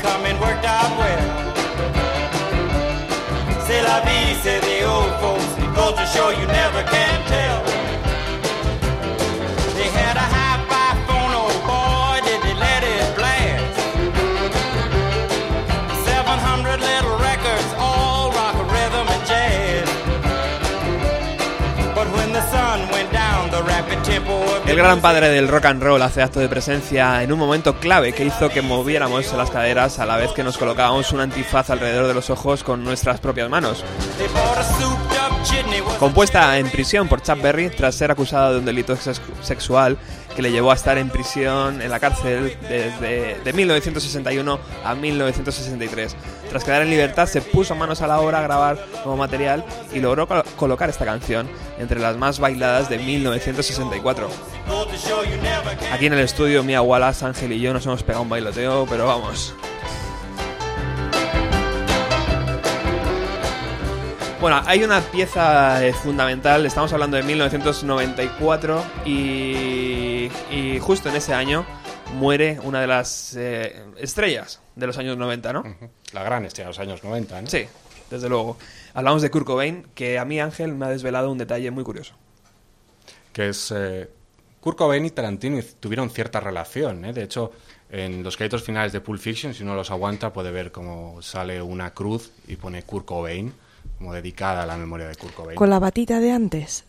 coming worked out well. C'est la vie, say the old folks. Goes to show you never can tell. El gran padre del rock and roll hace acto de presencia en un momento clave que hizo que moviéramos las caderas a la vez que nos colocábamos un antifaz alrededor de los ojos con nuestras propias manos. Compuesta en prisión por Chuck Berry tras ser acusado de un delito sex- sexual que le llevó a estar en prisión en la cárcel desde de 1961 a 1963. Tras quedar en libertad se puso manos a la obra a grabar nuevo material y logró col- colocar esta canción entre las más bailadas de 1964. goes to show you never can Aquí en el estudio Mia Wallace, Ángel y yo nos hemos pegado un bailoteo, pero vamos. Bueno, hay una pieza eh, fundamental, estamos hablando de 1994 y, y justo en ese año muere una de las eh, estrellas de los años 90, ¿no? La gran estrella de los años 90, ¿no? Sí, desde luego. Hablamos de Kurt Cobain, que a mí Ángel me ha desvelado un detalle muy curioso. que es eh, Kurt Cobain y Tarantino tuvieron cierta relación. ¿eh? De hecho, en los créditos finales de Pulp Fiction, si uno los aguanta, puede ver cómo sale una cruz y pone Kurt Cobain, como dedicada a la memoria de Kurt Cobain. Con la batita de antes.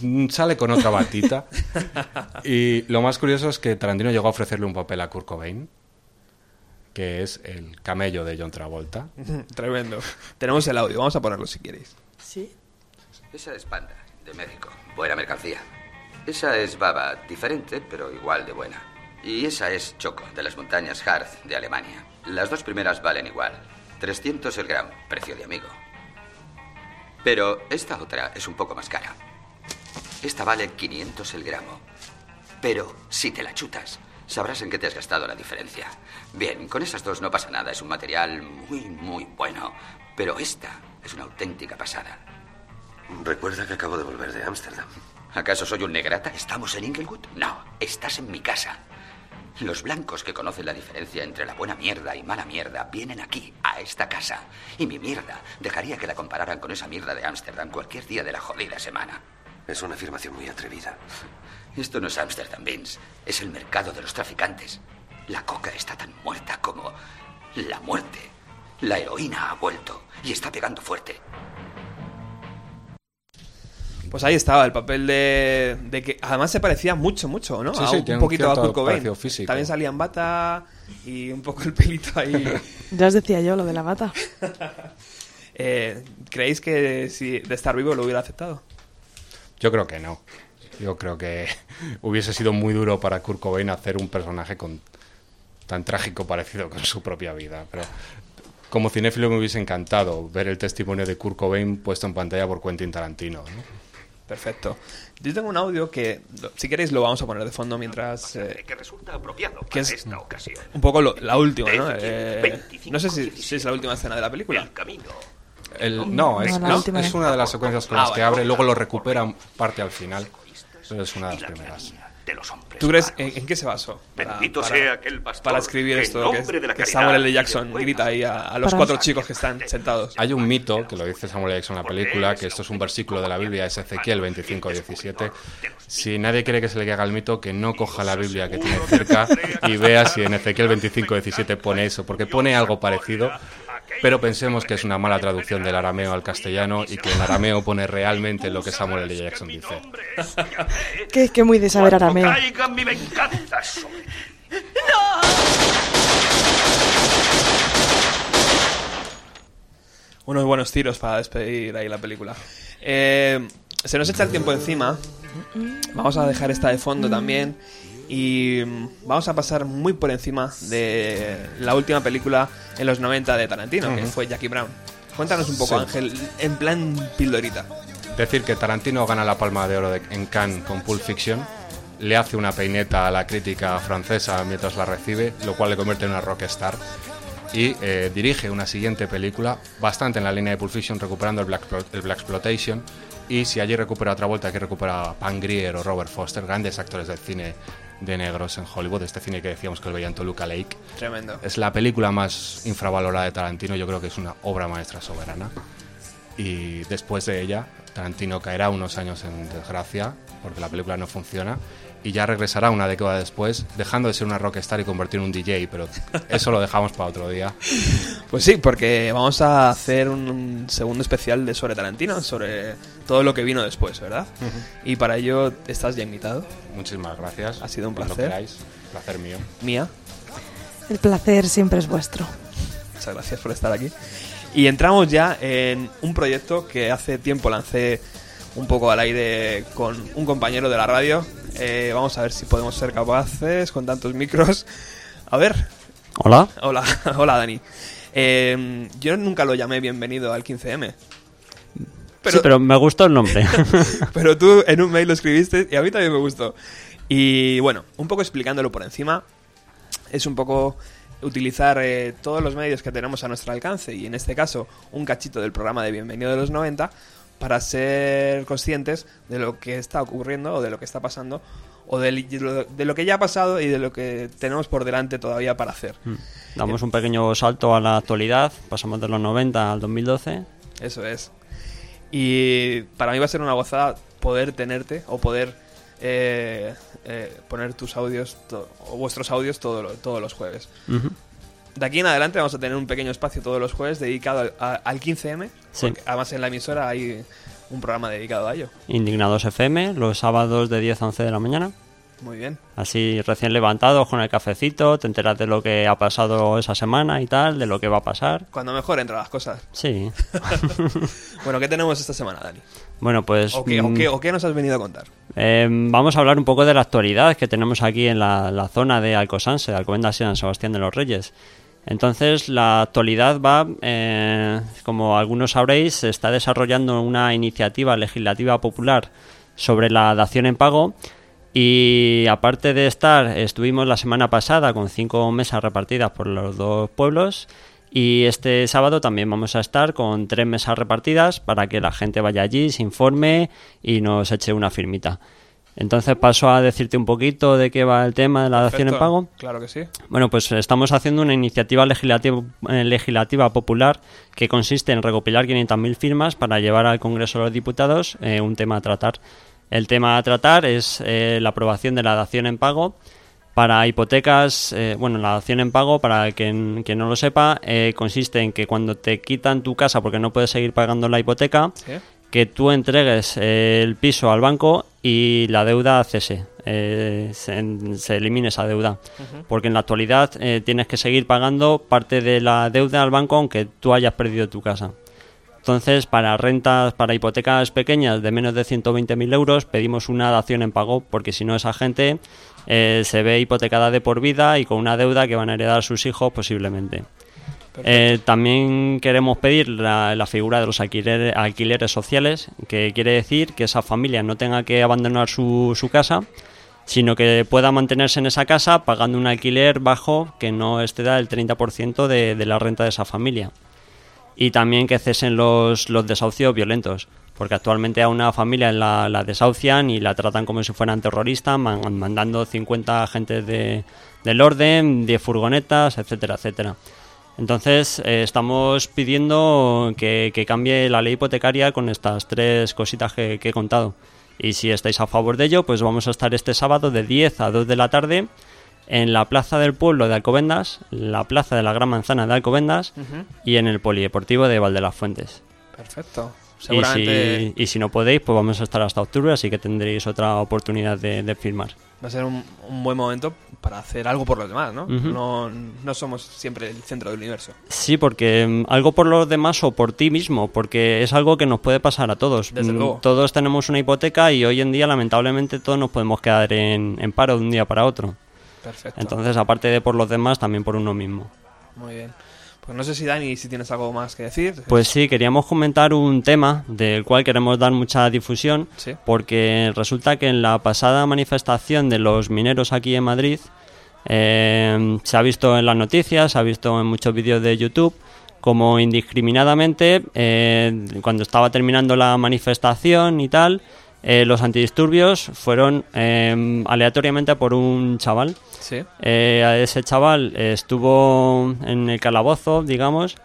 Mm, Sale con otra batita. (laughs) y lo más curioso es que Tarantino llegó a ofrecerle un papel a Kurt Cobain, que es el camello de John Travolta. (laughs) Tremendo. Tenemos el audio, vamos a ponerlo si queréis. Sí. Esa es Panda, de México. Buena mercancía. Esa es Baba, diferente, pero igual de buena. Y esa es Choco, de las montañas Harz, de Alemania. Las dos primeras valen igual. 300 el gramo, precio de amigo. Pero esta otra es un poco más cara. Esta vale 500 el gramo. Pero si te la chutas, sabrás en qué te has gastado la diferencia. Bien, con esas dos no pasa nada, es un material muy, muy bueno. Pero esta es una auténtica pasada. Recuerda que acabo de volver de Ámsterdam. ¿Acaso soy un negrata? ¿Estamos en Inglewood? No, estás en mi casa. Los blancos que conocen la diferencia entre la buena mierda y mala mierda vienen aquí, a esta casa. Y mi mierda dejaría que la compararan con esa mierda de Ámsterdam cualquier día de la jodida semana. Es una afirmación muy atrevida. Esto no es Ámsterdam, Vince. Es el mercado de los traficantes. La coca está tan muerta como la muerte. La heroína ha vuelto y está pegando fuerte. Pues ahí estaba el papel de, de que además se parecía mucho, mucho, ¿no? Sí, A sí, un tiene un poquito a Kurt Cobain. También salía en bata y un poco el pelito ahí. (laughs) Ya os decía yo lo de la bata. (laughs) Eh, ¿Creéis que si de estar vivo lo hubiera aceptado? Yo creo que no. Yo creo que (laughs) hubiese sido muy duro para Kurt Cobain hacer un personaje con tan trágico parecido con su propia vida. Pero como cinéfilo me hubiese encantado ver el testimonio de Kurt Cobain puesto en pantalla por Quentin Tarantino. ¿no? Perfecto. Yo tengo un audio que, si queréis, lo vamos a poner de fondo mientras... eh, Que resulta apropiado que es esta ocasión. un poco lo- la última, ¿no? Eh, 25, no sé si, si es la última escena de la película. El- no, es, no, una de las secuencias con Ah, las que abre, luego lo recupera parte al final. Pero es una de las primeras. De los hombres. ¿Tú crees en, en qué se basó? Para, Bendito para- sea aquel pastor para escribir esto, que, de la que Samuel L. Jackson grita ahí a, a los Para- cuatro chicos que están sentados. Hay un mito, que lo dice Samuel L. Jackson en la película, que esto es un versículo de la Biblia, es Ezequiel 25-17. Si nadie quiere que se le haga el mito, que no coja la Biblia que tiene cerca y vea si en Ezequiel 25-17 pone eso, porque pone algo parecido, pero pensemos que es una mala traducción del arameo al castellano y que en arameo pone realmente lo que Samuel L. Jackson dice. (laughs) Que, que muy de saber arameo. Unos buenos tiros para despedir ahí la película. Eh, se nos echa el tiempo encima. Vamos a dejar esta de fondo también. Y mm, vamos a pasar muy por encima de la última película en los 90 de Tarantino, que fue Jackie Brown. Cuéntanos un poco, Sí. Ángel, en plan pildorita. Decir que Tarantino gana la Palma de Oro de- en Cannes con Pulp Fiction, le hace una peineta a la crítica francesa mientras la recibe, lo cual le convierte en una rockstar. Y eh, dirige una siguiente película, bastante en la línea de Pulp Fiction, recuperando el Black, el Black Exploitation. Y si allí recupera otra vuelta, aquí recupera a Pam Grier o Robert Foster, grandes actores del cine de negros en Hollywood, este cine que decíamos que lo veía en Toluca Lake. Tremendo. Es la película más infravalorada de Tarantino, yo creo que es una obra maestra soberana. Y después de ella, Tarantino caerá unos años en desgracia, porque la película no funciona, y ya regresará una década después, dejando de ser una rockstar y convertir en un DJ, pero eso lo dejamos para otro día. Pues sí, porque vamos a hacer un segundo especial de sobre Tarantino, sobre todo lo que vino después, ¿verdad? Y para ello estás ya invitado. Muchísimas gracias. Ha sido un Cuando placer. queráis, placer mío. Mía, El placer siempre es vuestro. muchas gracias por estar aquí. Y entramos ya en un proyecto que hace tiempo lancé un poco al aire con un compañero de la radio. Eh, vamos a ver si podemos ser capaces con tantos micros. A ver. Hola. Hola, (laughs) hola Dani. Eh, yo nunca lo llamé bienvenido al 15M. sí, pero me gustó el nombre. (laughs) Pero tú en un mail lo escribiste y a mí también me gustó. Y bueno, un poco explicándolo por encima, es un poco utilizar eh, todos los medios que tenemos a nuestro alcance y en este caso un cachito del programa de Bienvenido de los 90 para ser conscientes de lo que está ocurriendo o de lo que está pasando o de, lo- de lo que ya ha pasado y de lo que tenemos por delante todavía para hacer. Mm. Damos un pequeño salto a la actualidad, pasamos de los 90 al 2012. Eso es. Y para mí va a ser una gozada poder tenerte o poder eh, eh, poner tus audios o vuestros audios todo todos los jueves. Ujú. De aquí en adelante vamos a tener un pequeño espacio todos los jueves dedicado al, a- al 15M. Sí. además en la emisora hay un programa dedicado a ello. Indignados FM, los sábados de 10 a 11 de la mañana. Muy bien. Así recién levantados con el cafecito, te enteras de lo que ha pasado esa semana y tal, de lo que va a pasar. Cuando mejor entran las cosas. Sí. (laughs) (laughs) bueno, ¿qué tenemos esta semana, Dani? Bueno, pues... ¿O qué, o mm, qué- o qué nos has venido a contar? Eh, vamos a hablar un poco de la actualidad que tenemos aquí en la, la zona de Alcosanse, de Alcobendas y San Sebastián de los Reyes. Entonces, la actualidad va, eh, como algunos sabréis, se está desarrollando una iniciativa legislativa popular sobre la dación en pago. Y aparte de estar, estuvimos la semana pasada con cinco mesas repartidas por los dos pueblos. Y este sábado también vamos a estar con tres mesas repartidas para que la gente vaya allí, se informe y nos eche una firmita. Entonces paso a decirte un poquito de qué va el tema de la dación en pago. Claro que sí. Bueno, pues estamos haciendo una iniciativa legislativa, eh, legislativa popular que consiste en recopilar 500.000 firmas para llevar al Congreso de los Diputados eh, un tema a tratar. El tema a tratar es eh, la aprobación de la dación en pago para hipotecas. eh, bueno, la dación en pago, para quien, quien no lo sepa, consiste en que cuando te quitan tu casa porque no puedes seguir pagando la hipoteca, Sí. Que tú entregues el piso al banco y la deuda cese, eh, se, se elimine esa deuda. Porque en la actualidad eh, tienes que seguir pagando parte de la deuda al banco aunque tú hayas perdido tu casa. Entonces, para rentas, para hipotecas pequeñas de menos de 120.000 euros, pedimos una dación en pago, porque si no esa gente eh, se ve hipotecada de por vida y con una deuda que van a heredar sus hijos posiblemente. Eh, también queremos pedir la, figura de los alquileres, sociales, que quiere decir que esa familia no tenga que abandonar su, casa, sino que pueda mantenerse en esa casa pagando un alquiler bajo que no exceda el 30% de, de la renta de esa familia. Y también que cesen los, desahucios violentos, porque actualmente a una familia la, desahucian y la tratan como si fueran terroristas, man- mandando 50 agentes de, del orden, 10 furgonetas, etcétera, etcétera. Entonces, eh, estamos pidiendo que, que cambie la ley hipotecaria con estas tres cositas que, que he contado. Y si estáis a favor de ello, pues vamos a estar este sábado de 10 a 2 de la tarde en la plaza del pueblo de Alcobendas, la plaza de la Gran Manzana de Alcobendas y en el polideportivo de Valde las Fuentes. Perfecto. Y Seguramente si, y si no podéis, pues vamos a estar hasta octubre, así que tendréis otra oportunidad de, de firmar. Va a ser un, un buen momento para hacer algo por los demás, ¿no? No, no somos siempre el centro del universo. Sí, porque mm, algo por los demás o por ti mismo, porque es algo que nos puede pasar a todos. Desde Mm, luego. Todos tenemos una hipoteca y hoy en día, lamentablemente, todos nos podemos quedar en, en paro de un día para otro. Perfecto. Entonces, aparte de por los demás, también por uno mismo. Muy bien. Pues no sé si Dani, si tienes algo más que decir. Pues sí, queríamos comentar un tema del cual queremos dar mucha difusión, Sí. porque resulta que en la pasada manifestación de los mineros aquí en Madrid, eh, se ha visto en las noticias, se ha visto en muchos vídeos de YouTube, como indiscriminadamente, eh, cuando estaba terminando la manifestación y tal, eh, los antidisturbios fueron eh, aleatoriamente por un chaval. Sí. Eh, a ese chaval eh, estuvo en el calabozo, digamos,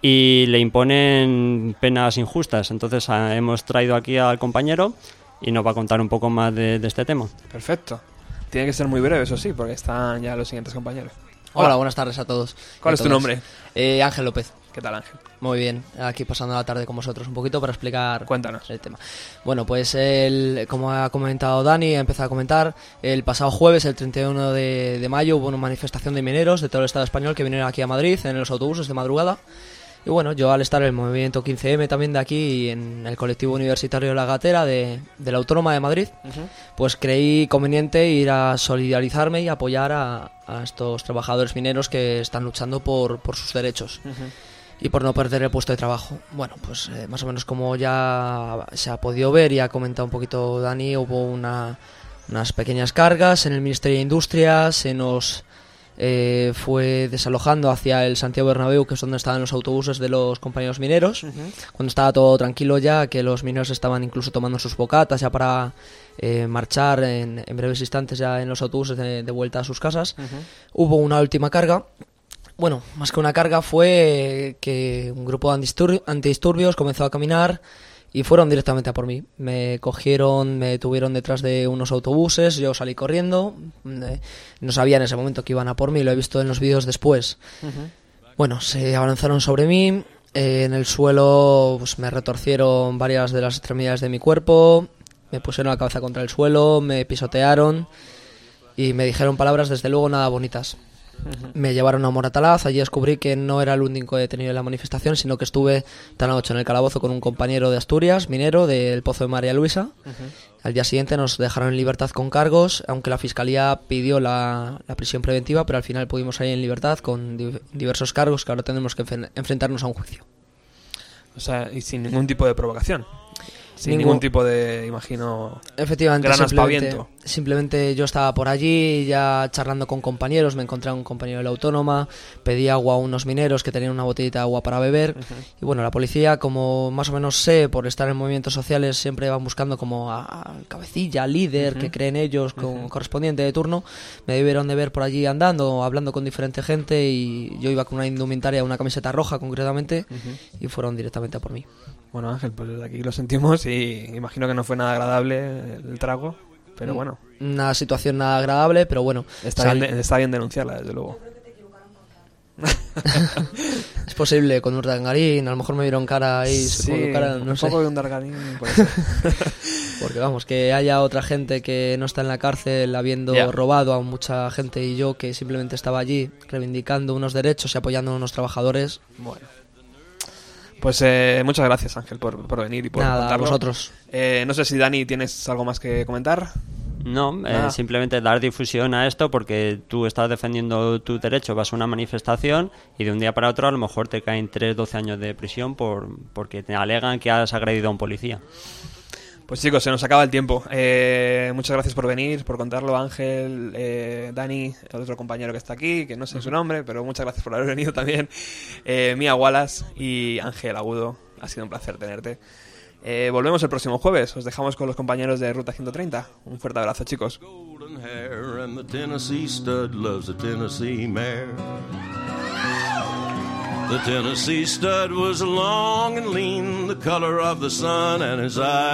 y le imponen penas injustas. Entonces ah, hemos traído aquí al compañero y nos va a contar un poco más de, de este tema. Perfecto. Tiene que ser muy breve, eso sí, porque están ya los siguientes compañeros. Hola, buenas tardes a todos. ¿Cuál es tu nombre? Eh, Ángel López. ¿Qué tal, Ángel? Muy bien, aquí pasando la tarde con vosotros un poquito para explicar Cuéntanos. el tema. Bueno, pues el, como ha comentado Dani, ha empezado a comentar, el pasado jueves, el 31 de, de mayo, hubo una manifestación de mineros de todo el Estado español que vinieron aquí a Madrid en los autobuses de madrugada. Y bueno, yo al estar en el movimiento 15M también de aquí y en el colectivo universitario de la Gatera de, de la Autónoma de Madrid, pues creí conveniente ir a solidarizarme y apoyar a, a estos trabajadores mineros que están luchando por, por sus derechos y por no perder el puesto de trabajo. Bueno, pues eh, más o menos como ya se ha podido ver y ha comentado un poquito Dani, hubo una- unas pequeñas cargas en el Ministerio de Industria, se nos eh, fue desalojando hacia el Santiago Bernabéu, que es donde estaban los autobuses de los compañeros mineros, cuando estaba todo tranquilo ya, que los mineros estaban incluso tomando sus bocatas ya para eh, marchar en, en breves instantes ya en los autobuses de, de vuelta a sus casas. Hubo una última carga bueno, más que una carga fue que un grupo de antidisturbios comenzó a caminar y fueron directamente a por mí. Me cogieron, me tuvieron detrás de unos autobuses, yo salí corriendo, eh, no sabía en ese momento que iban a por mí, lo he visto en los vídeos después. Bueno, se abalanzaron sobre mí, eh, en el suelo pues, me retorcieron varias de las extremidades de mi cuerpo, me pusieron la cabeza contra el suelo, me pisotearon y me dijeron palabras desde luego nada bonitas. Me llevaron a Moratalaz, allí descubrí que no era el único detenido en la manifestación, sino que estuve tan noche en el calabozo con un compañero de Asturias, minero, del Pozo de María Luisa. Al día siguiente nos dejaron en libertad con cargos, aunque la fiscalía pidió la, la prisión preventiva, pero al final pudimos salir en libertad con di- diversos cargos que ahora tenemos que enfrentarnos a un juicio. O sea, y sin ningún tipo de provocación. Sin Ningún- ningún tipo de, imagino, Efectivamente, gran simplemente, aspaviento. simplemente yo estaba por allí, ya charlando con compañeros, me encontré a un compañero de la autónoma, pedí agua a unos mineros que tenían una botellita de agua para beber. Y bueno, la policía, como más o menos sé, por estar en movimientos sociales, siempre van buscando como a, a cabecilla, líder, que creen ellos, con correspondiente de turno. Me debieron de ver por allí andando, hablando con diferente gente y yo iba con una indumentaria, una camiseta roja concretamente, y fueron directamente a por mí. Bueno, Ángel, pues aquí lo sentimos y imagino que no fue nada agradable el trago, pero Mm, bueno, Una situación nada agradable, pero bueno. está, sal- bien, de- está bien denunciarla, desde luego. (laughs) Es posible, con Urdangarín, a lo mejor me vieron cara ahí, Sí, cara, no un sé. poco de Urdangarín puede ser. (laughs) Porque vamos, que haya otra gente que no está en la cárcel habiendo robado a mucha gente y yo que simplemente estaba allí reivindicando unos derechos y apoyando a unos trabajadores. Bueno. Pues eh, muchas gracias, Ángel, por, por venir y por Nada, a contarlo. vosotros. Eh, no sé si Dani tienes algo más que comentar. No, eh, simplemente dar difusión a esto porque tú estás defendiendo tu derecho, vas a una manifestación y de un día para otro a lo mejor te caen 3, 12 años de prisión por porque te alegan que has agredido a un policía. Pues chicos, se nos acaba el tiempo. Eh, muchas gracias por venir, por contarlo, Ángel, eh, Dani, el otro compañero que está aquí, que no sé su nombre, pero muchas gracias por haber venido también. Eh, Mía Wallace y Ángel Agudo, ha sido un placer tenerte. Eh, volvemos el próximo jueves, os dejamos con los compañeros de Ruta 130. Un fuerte abrazo, chicos. hair, and the Tennessee stud loves the Tennessee mare. The Tennessee stud was long and lean, the color of the sun, and his eyes.